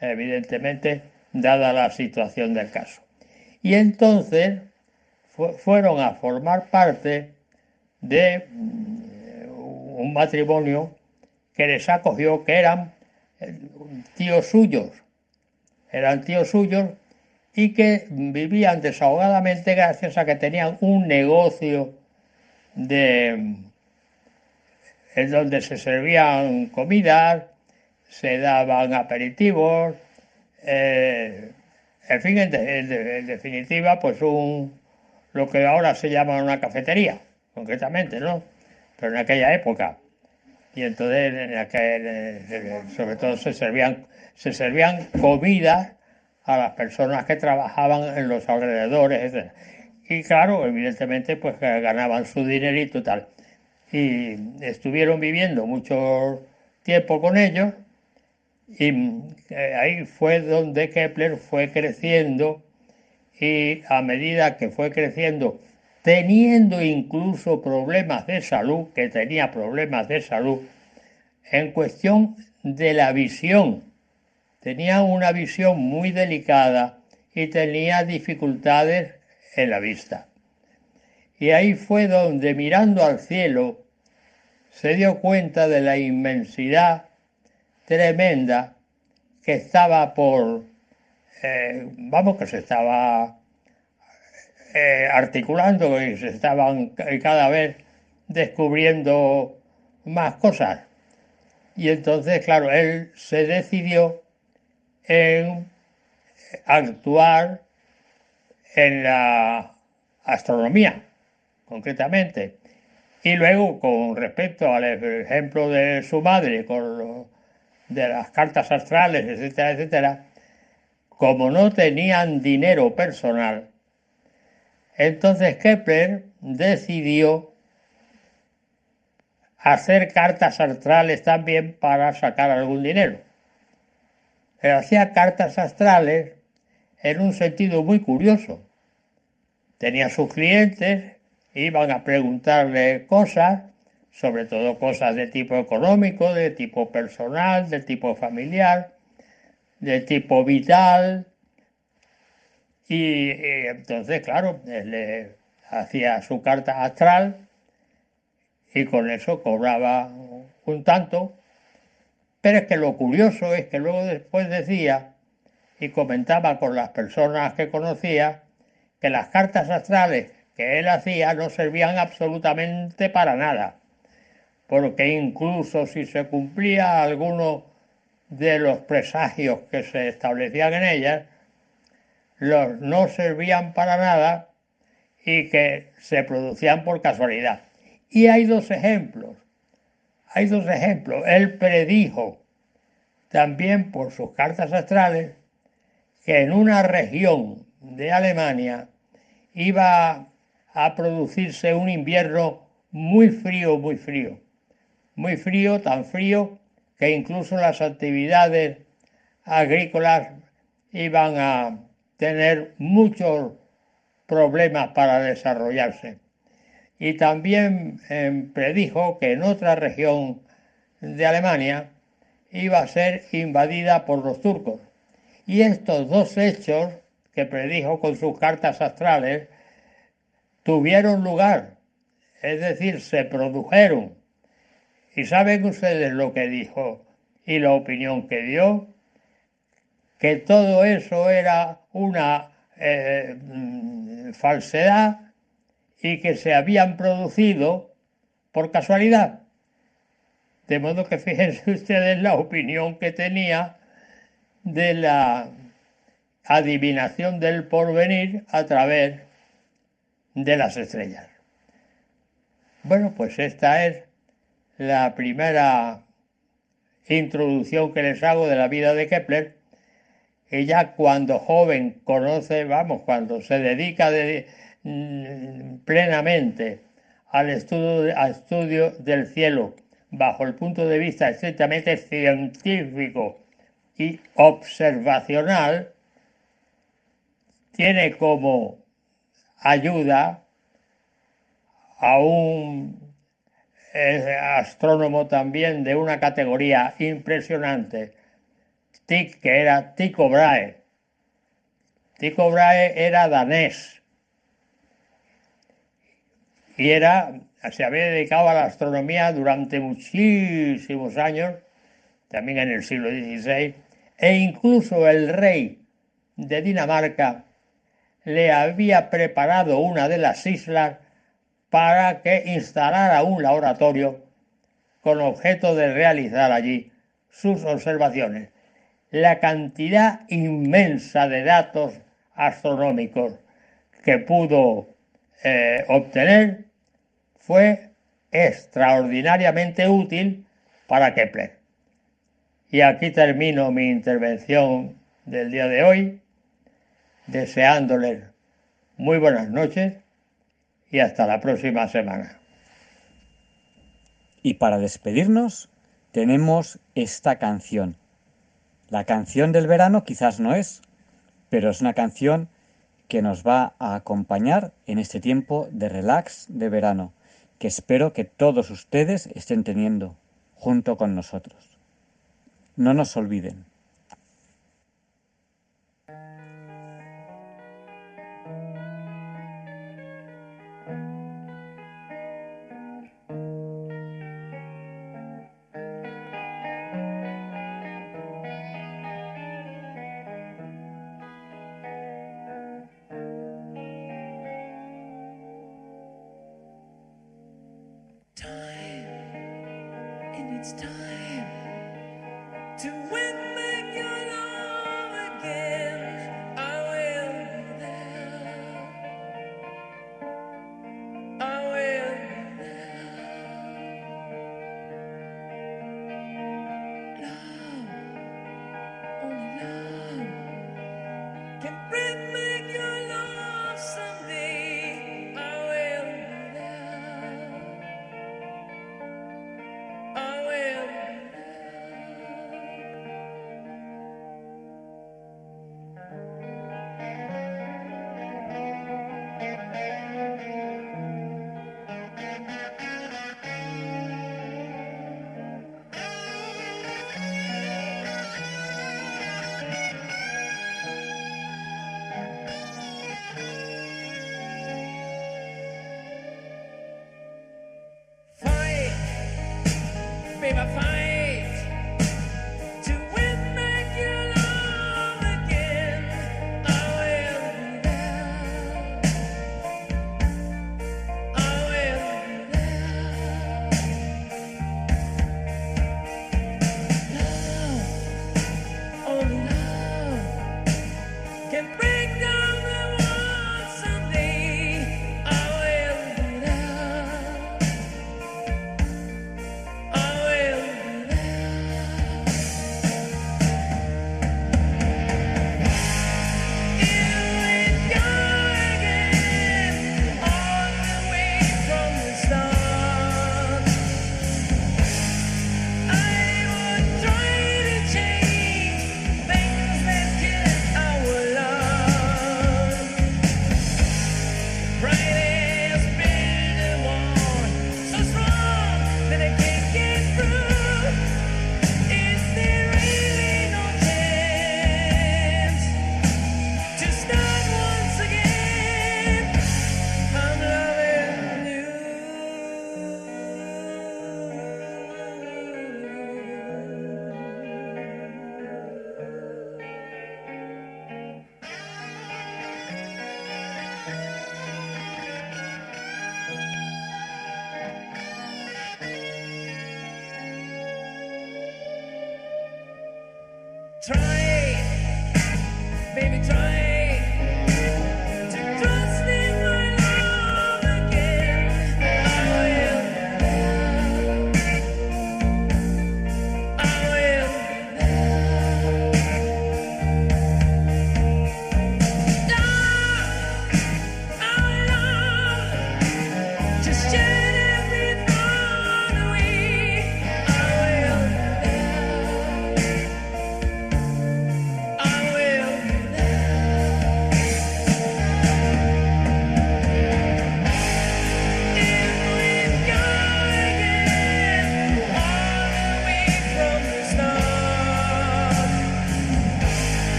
evidentemente, dada la situación del caso. Y entonces fu- fueron a formar parte de mm, un matrimonio que les acogió, que eran eh, tíos suyos, eran tíos suyos y que vivían desahogadamente gracias a que tenían un negocio de en donde se servían comidas, se daban aperitivos, eh, en fin, en, de- en de- en definitiva, pues un lo que ahora se llama una cafetería, concretamente, ¿no? Pero en aquella época. Y entonces, en aquel, sobre todo, se servían, se servían comidas a las personas que trabajaban en los alrededores, etc. Y claro, evidentemente, pues ganaban su dinerito y tal. Y estuvieron viviendo mucho tiempo con ellos y eh, ahí fue donde Kepler fue creciendo y a medida que fue creciendo, teniendo incluso problemas de salud, que tenía problemas de salud, en cuestión de la visión. Tenía una visión muy delicada y tenía dificultades en la vista. Y ahí fue donde mirando al cielo se dio cuenta de la inmensidad tremenda que estaba por, eh, vamos, que se estaba eh, articulando y se estaban ca- cada vez descubriendo más cosas. Y entonces, claro, él se decidió en actuar en la astronomía, concretamente. Y luego, con respecto al ejemplo de su madre, con lo- de las cartas astrales, etcétera, etcétera, como no tenían dinero personal, entonces Kepler decidió hacer cartas astrales también para sacar algún dinero. Pero hacía cartas astrales en un sentido muy curioso. Tenía sus clientes, iban a preguntarle cosas, sobre todo cosas de tipo económico, de tipo personal, de tipo familiar, de tipo vital. Y, entonces, claro, le hacía su carta astral y con eso cobraba un tanto. Pero es que lo curioso es que luego después decía y comentaba con las personas que conocía que las cartas astrales que él hacía no servían absolutamente para nada, porque incluso si se cumplía alguno de los presagios que se establecían en ellas, los no servían para nada y que se producían por casualidad. Y hay dos ejemplos. Hay dos ejemplos. Él predijo también por sus cartas astrales que en una región de Alemania iba a producirse un invierno muy frío, muy frío. Muy frío, tan frío que incluso las actividades agrícolas iban a tener muchos problemas para desarrollarse. Y también eh, predijo que en otra región de Alemania iba a ser invadida por los turcos. Y estos dos hechos que predijo con sus cartas astrales tuvieron lugar, es decir, se produjeron. Y saben ustedes lo que dijo. y la opinión que dio, que todo eso era una eh, falsedad y que se habían producido por casualidad. De modo que fíjense ustedes la opinión que tenía de la adivinación del porvenir a través de las estrellas. Bueno, pues esta es la primera introducción que les hago de la vida de Kepler. Ella cuando joven conoce, vamos, cuando se dedica mm, plenamente al estudio, al estudio del cielo bajo el punto de vista estrictamente científico y observacional, tiene como ayuda a un eh, astrónomo también de una categoría impresionante, que era Tycho Brahe. Tycho Brahe era danés y era, se había dedicado a la astronomía durante muchísimos años, también en el siglo XVI, e incluso el rey de Dinamarca le había preparado una de las islas para que instalara un laboratorio con objeto de realizar allí sus observaciones. La cantidad inmensa de datos astronómicos que pudo eh, obtener fue extraordinariamente útil para Kepler. Y aquí termino mi intervención del día de hoy, deseándoles muy buenas noches y hasta la próxima semana. Y para despedirnos tenemos esta canción. La canción del verano quizás no es, pero es una canción que nos va a acompañar en este tiempo de relax de verano, que espero que todos ustedes estén teniendo junto con nosotros. No nos olviden.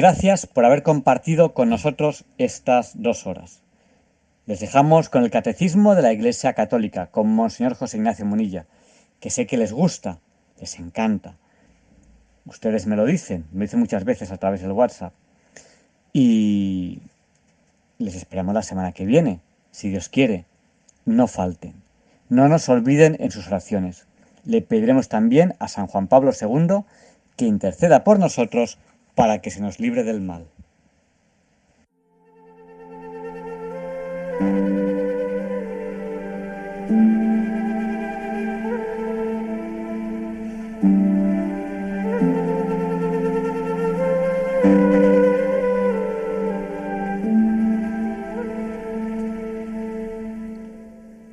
Gracias por haber compartido con nosotros estas dos horas. Les dejamos con el Catecismo de la Iglesia Católica, con Monseñor José Ignacio Munilla, que sé que les gusta, les encanta. Ustedes me lo dicen, me dicen muchas veces a través del WhatsApp. Y les esperamos la semana que viene, si Dios quiere. No falten. No nos olviden en sus oraciones. Le pediremos también a San Juan Pablo II que interceda por nosotros para que se nos libre del mal.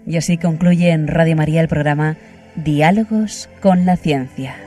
Y así concluye en Radio María el programa Diálogos con la Ciencia.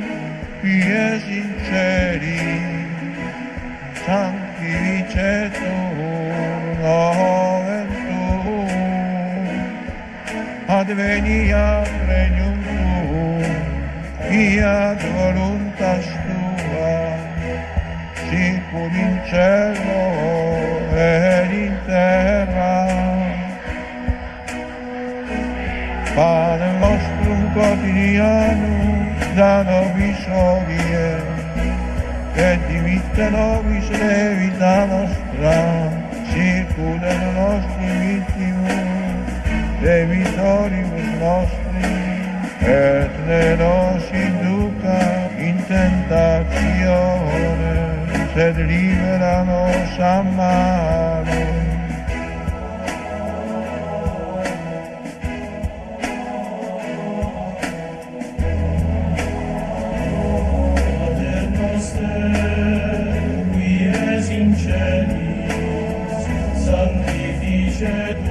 e sinceri santi viceto la ventù advenia regnum tuum fiat voluntas tua sicum in cielo ed in terra. Padre nostrum quotidianum da nobis hodie, et dimitte nobis levita nostra, circula nostri vittimus, debitoribus nostri, et ne nos induca in tentazione, sed libera nos a shed